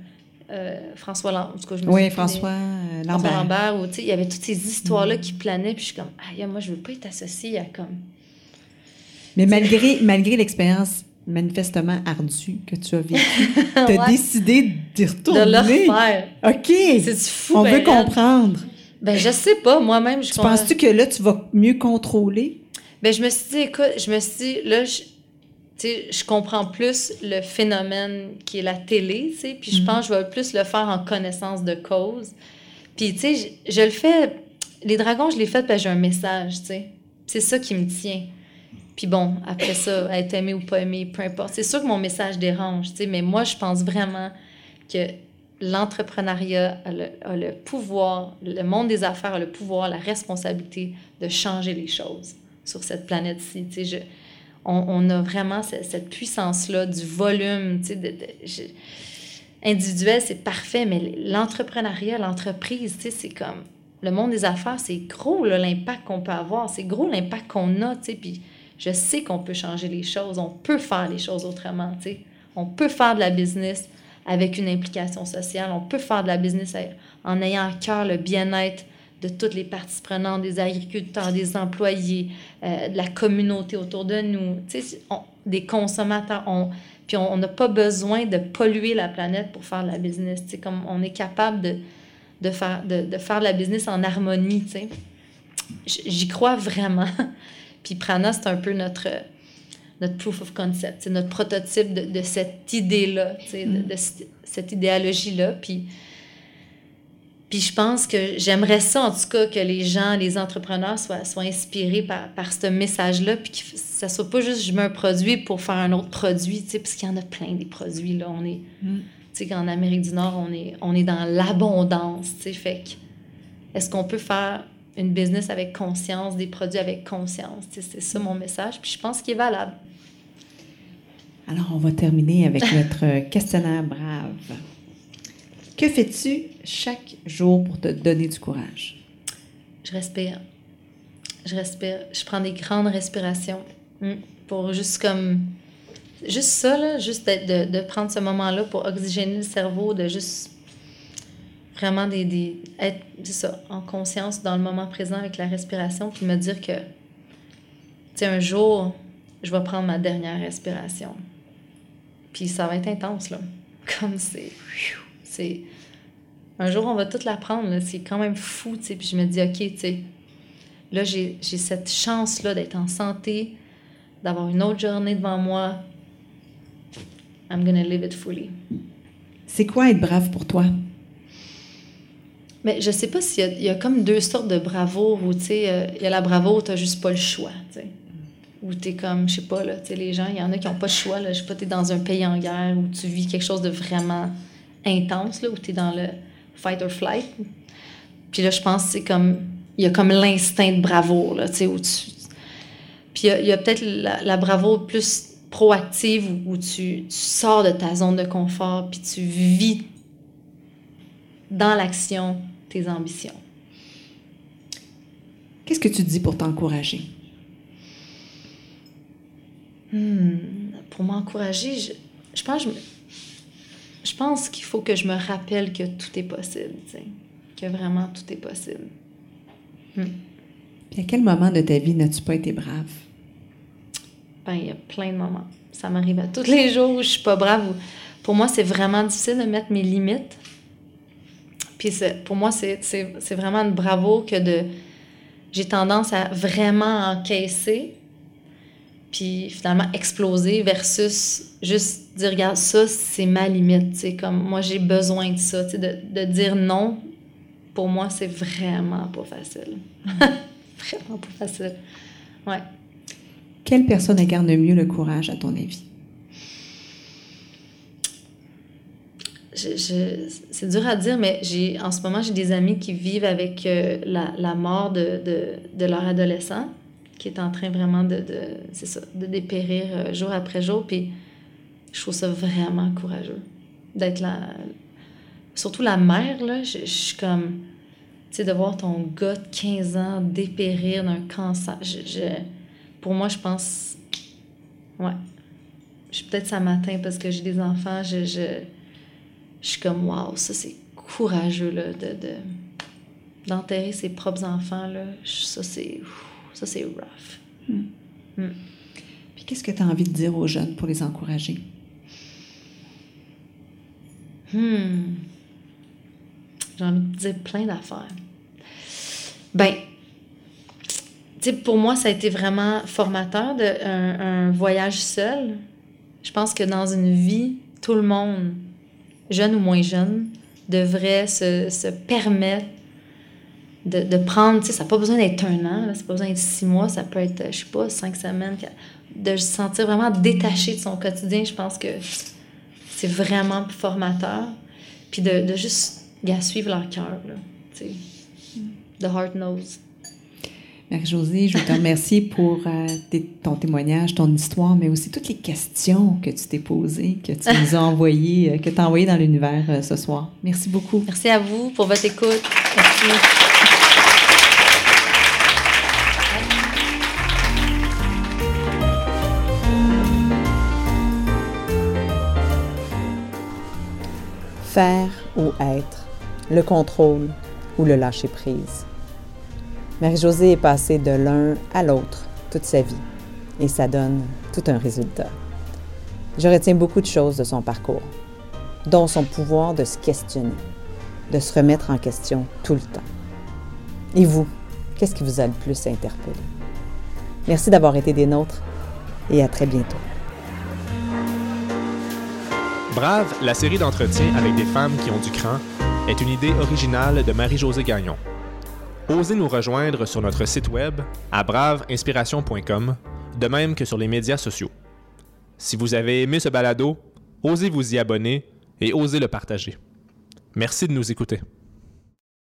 euh, François Lambert, en tout cas, je me Oui, souviens François euh, François Lambert. Lambert, où, tu sais, il y avait toutes ces histoires-là qui planaient, puis je suis comme, aïe, moi, je veux pas être associée à comme... Mais malgré, malgré l'expérience manifestement ardue que tu as vécue, t'as Ouais. décidé d'y De retourner. le refaire. OK. C'est fou, On ben, veut comprendre. Ben, je sais pas, moi-même, je Tu penses-tu que là, tu vas mieux contrôler? Ben, je me suis dit, écoute, je me suis dit, là, je, je comprends plus le phénomène qui est la télé, tu sais, puis je Mhm. pense que je vais plus le faire en connaissance de cause. Puis, tu sais, je, je le fais, les dragons, je l'ai fait parce que j'ai un message, tu sais. C'est ça qui me tient. Puis bon, après ça, être aimé ou pas aimé, peu importe. C'est sûr que mon message dérange, tu sais, mais moi, je pense vraiment que l'entrepreneuriat a le, a le pouvoir, le monde des affaires a le pouvoir, la responsabilité de changer les choses sur cette planète-ci. Tu sais, on, a vraiment ce- cette, puissance-là du volume, tu sais, individuel, c'est parfait, mais l'entrepreneuriat, l'entreprise, tu sais, c'est comme le monde des affaires, c'est gros l'impact qu'on peut avoir, c'est gros l'impact qu'on a, tu sais, puis je sais qu'on peut changer les choses, on peut faire les choses autrement, tu sais. On peut faire de la business avec une implication sociale, on peut faire de la business en ayant à cœur le bien-être de toutes les parties prenantes, des agriculteurs, des employés, euh, de la communauté autour de nous, on- des consommateurs. On, puis on n'a pas besoin de polluer la planète pour faire de la business. Comme on est capable de, de, faire, de, de faire de la business en harmonie. J'y crois vraiment. Puis Prana, c'est un peu notre, notre proof of concept, c'est notre prototype de, de cette idée-là, de, de cette- idéologie-là. Puis, puis je pense que j'aimerais ça, en tout cas, que les gens, les entrepreneurs soient, soient inspirés par, par ce message-là, puis que ça soit pas juste je mets un produit pour faire un autre produit, tu sais, parce qu'il y en a plein des produits, là. On est, Mm. tu sais, qu'en Amérique du Nord, on est, on est dans l'abondance, tu sais, fait que est-ce qu'on peut faire une business avec conscience, des produits avec conscience, c'est ça mon message, puis je pense qu'il est valable. Alors, on va terminer avec notre questionnaire brave. Que fais-tu chaque jour pour te donner du courage? Je respire. Je respire. Je prends des grandes respirations mm, pour juste comme. Juste ça, là, juste de, de prendre ce moment-là pour oxygéner le cerveau, de juste vraiment des, des- être ça, en conscience dans le moment présent avec la respiration, puis me dire que, tu sais, un jour, je vais prendre ma dernière respiration. Puis ça va être intense, là. Comme c'est. C'est. Un jour, on va toute la prendre, là. C'est quand même fou, tu sais. Puis je me dis, OK, tu sais, là, j'ai j'ai cette chance-là d'être en santé, d'avoir une autre journée devant moi. I'm gonna live it fully. C'est quoi être brave pour toi? Mais je sais pas s'il y a, comme deux sortes de bravoure où, tu sais, euh, il y a la bravoure où t'as juste pas le choix, tu sais. Comme, je sais pas, là, tu sais, les gens, il y en a qui ont pas le choix, là. Je sais pas, t'es dans un pays en guerre où tu vis quelque chose de vraiment intense, là, où t'es dans le fight or flight. Puis là, je pense c'est comme. Il y a comme l'instinct de bravoure, là, tu sais, où tu. Puis il y a, peut-être la, la, bravoure plus proactive où, tu, tu, sors de ta zone de confort, puis tu vis dans l'action tes ambitions. Qu'est-ce que tu dis pour t'encourager? Hmm, pour m'encourager, je, je, pense, je, je pense qu'il faut que je me rappelle que tout est possible, que vraiment tout est possible. Hmm. Puis à quel moment de ta vie n'as-tu pas été brave? Ben, il y a plein de moments. Ça m'arrive à tous les jours où je suis pas brave. Pour moi, c'est vraiment difficile de mettre mes limites. Puis pour moi, c'est vraiment une bravo que de... J'ai tendance à vraiment encaisser, puis finalement exploser versus juste dire, regarde, ça, c'est ma limite. comme moi, j'ai besoin de ça. De, de dire non, pour moi, c'est vraiment pas facile. vraiment pas facile. Ouais. Quelle personne incarne mieux le courage, à ton avis? C'est dur à dire, mais j'ai en ce moment, j'ai des amis qui vivent avec euh, la, la, mort de, de, de, leur adolescent, qui est en train vraiment de, de ça, de dépérir euh, jour après jour. Puis je trouve ça vraiment courageux d'être là. Surtout la mère, là, je, suis comme. Tu sais, de voir ton gars de 15 ans dépérir d'un cancer. Je, pour moi, je pense. Ouais. Je suis peut-être ça matin parce que j'ai des enfants. Je, je, je suis comme, waouh, ça c'est courageux, là, de, de d'enterrer ses propres enfants, là. Ça c'est. Ça c'est rough. Hmm. Hmm. Puis qu'est-ce que tu as envie de dire aux jeunes pour les encourager? Hmm. J'ai envie de dire plein d'affaires. Ben, pour moi, ça a été vraiment formateur de un, voyage seul. Je pense que dans une vie, tout le monde, jeune ou moins jeune, devrait se, se permettre de, de, prendre, tu sais, ça n'a pas besoin d'être un an, ça n'a pas besoin d'être six mois, ça peut être, je sais pas, cinq semaines, de se sentir vraiment détaché de son quotidien. Je pense que c'est vraiment formateur. Puis de, de juste suivre leur cœur. The heart knows. Marie-Josée, je te remercie pour euh, ton témoignage, ton histoire, mais aussi toutes les questions que tu t'es posées, que tu nous as envoyées, euh, que tu as envoyées dans l'univers euh, ce soir. Merci beaucoup. Merci à vous pour votre écoute. Merci. faire ou être, le contrôle ou le lâcher-prise. Marie-Josée est passée de l'un à l'autre toute sa vie et ça donne tout un résultat. Je retiens beaucoup de choses de son parcours, dont son pouvoir de se questionner, de se remettre en question tout le temps. Et vous, qu'est-ce qui vous a le plus interpellé? Merci d'avoir été des nôtres et à très bientôt. Brave, la série d'entretiens avec des femmes qui ont du cran, est une idée originale de Marie-Josée Gagnon. Osez nous rejoindre sur notre site web à braveinspiration.com, de même que sur les médias sociaux. Si vous avez aimé ce balado, osez vous y abonner et osez le partager. Merci de nous écouter.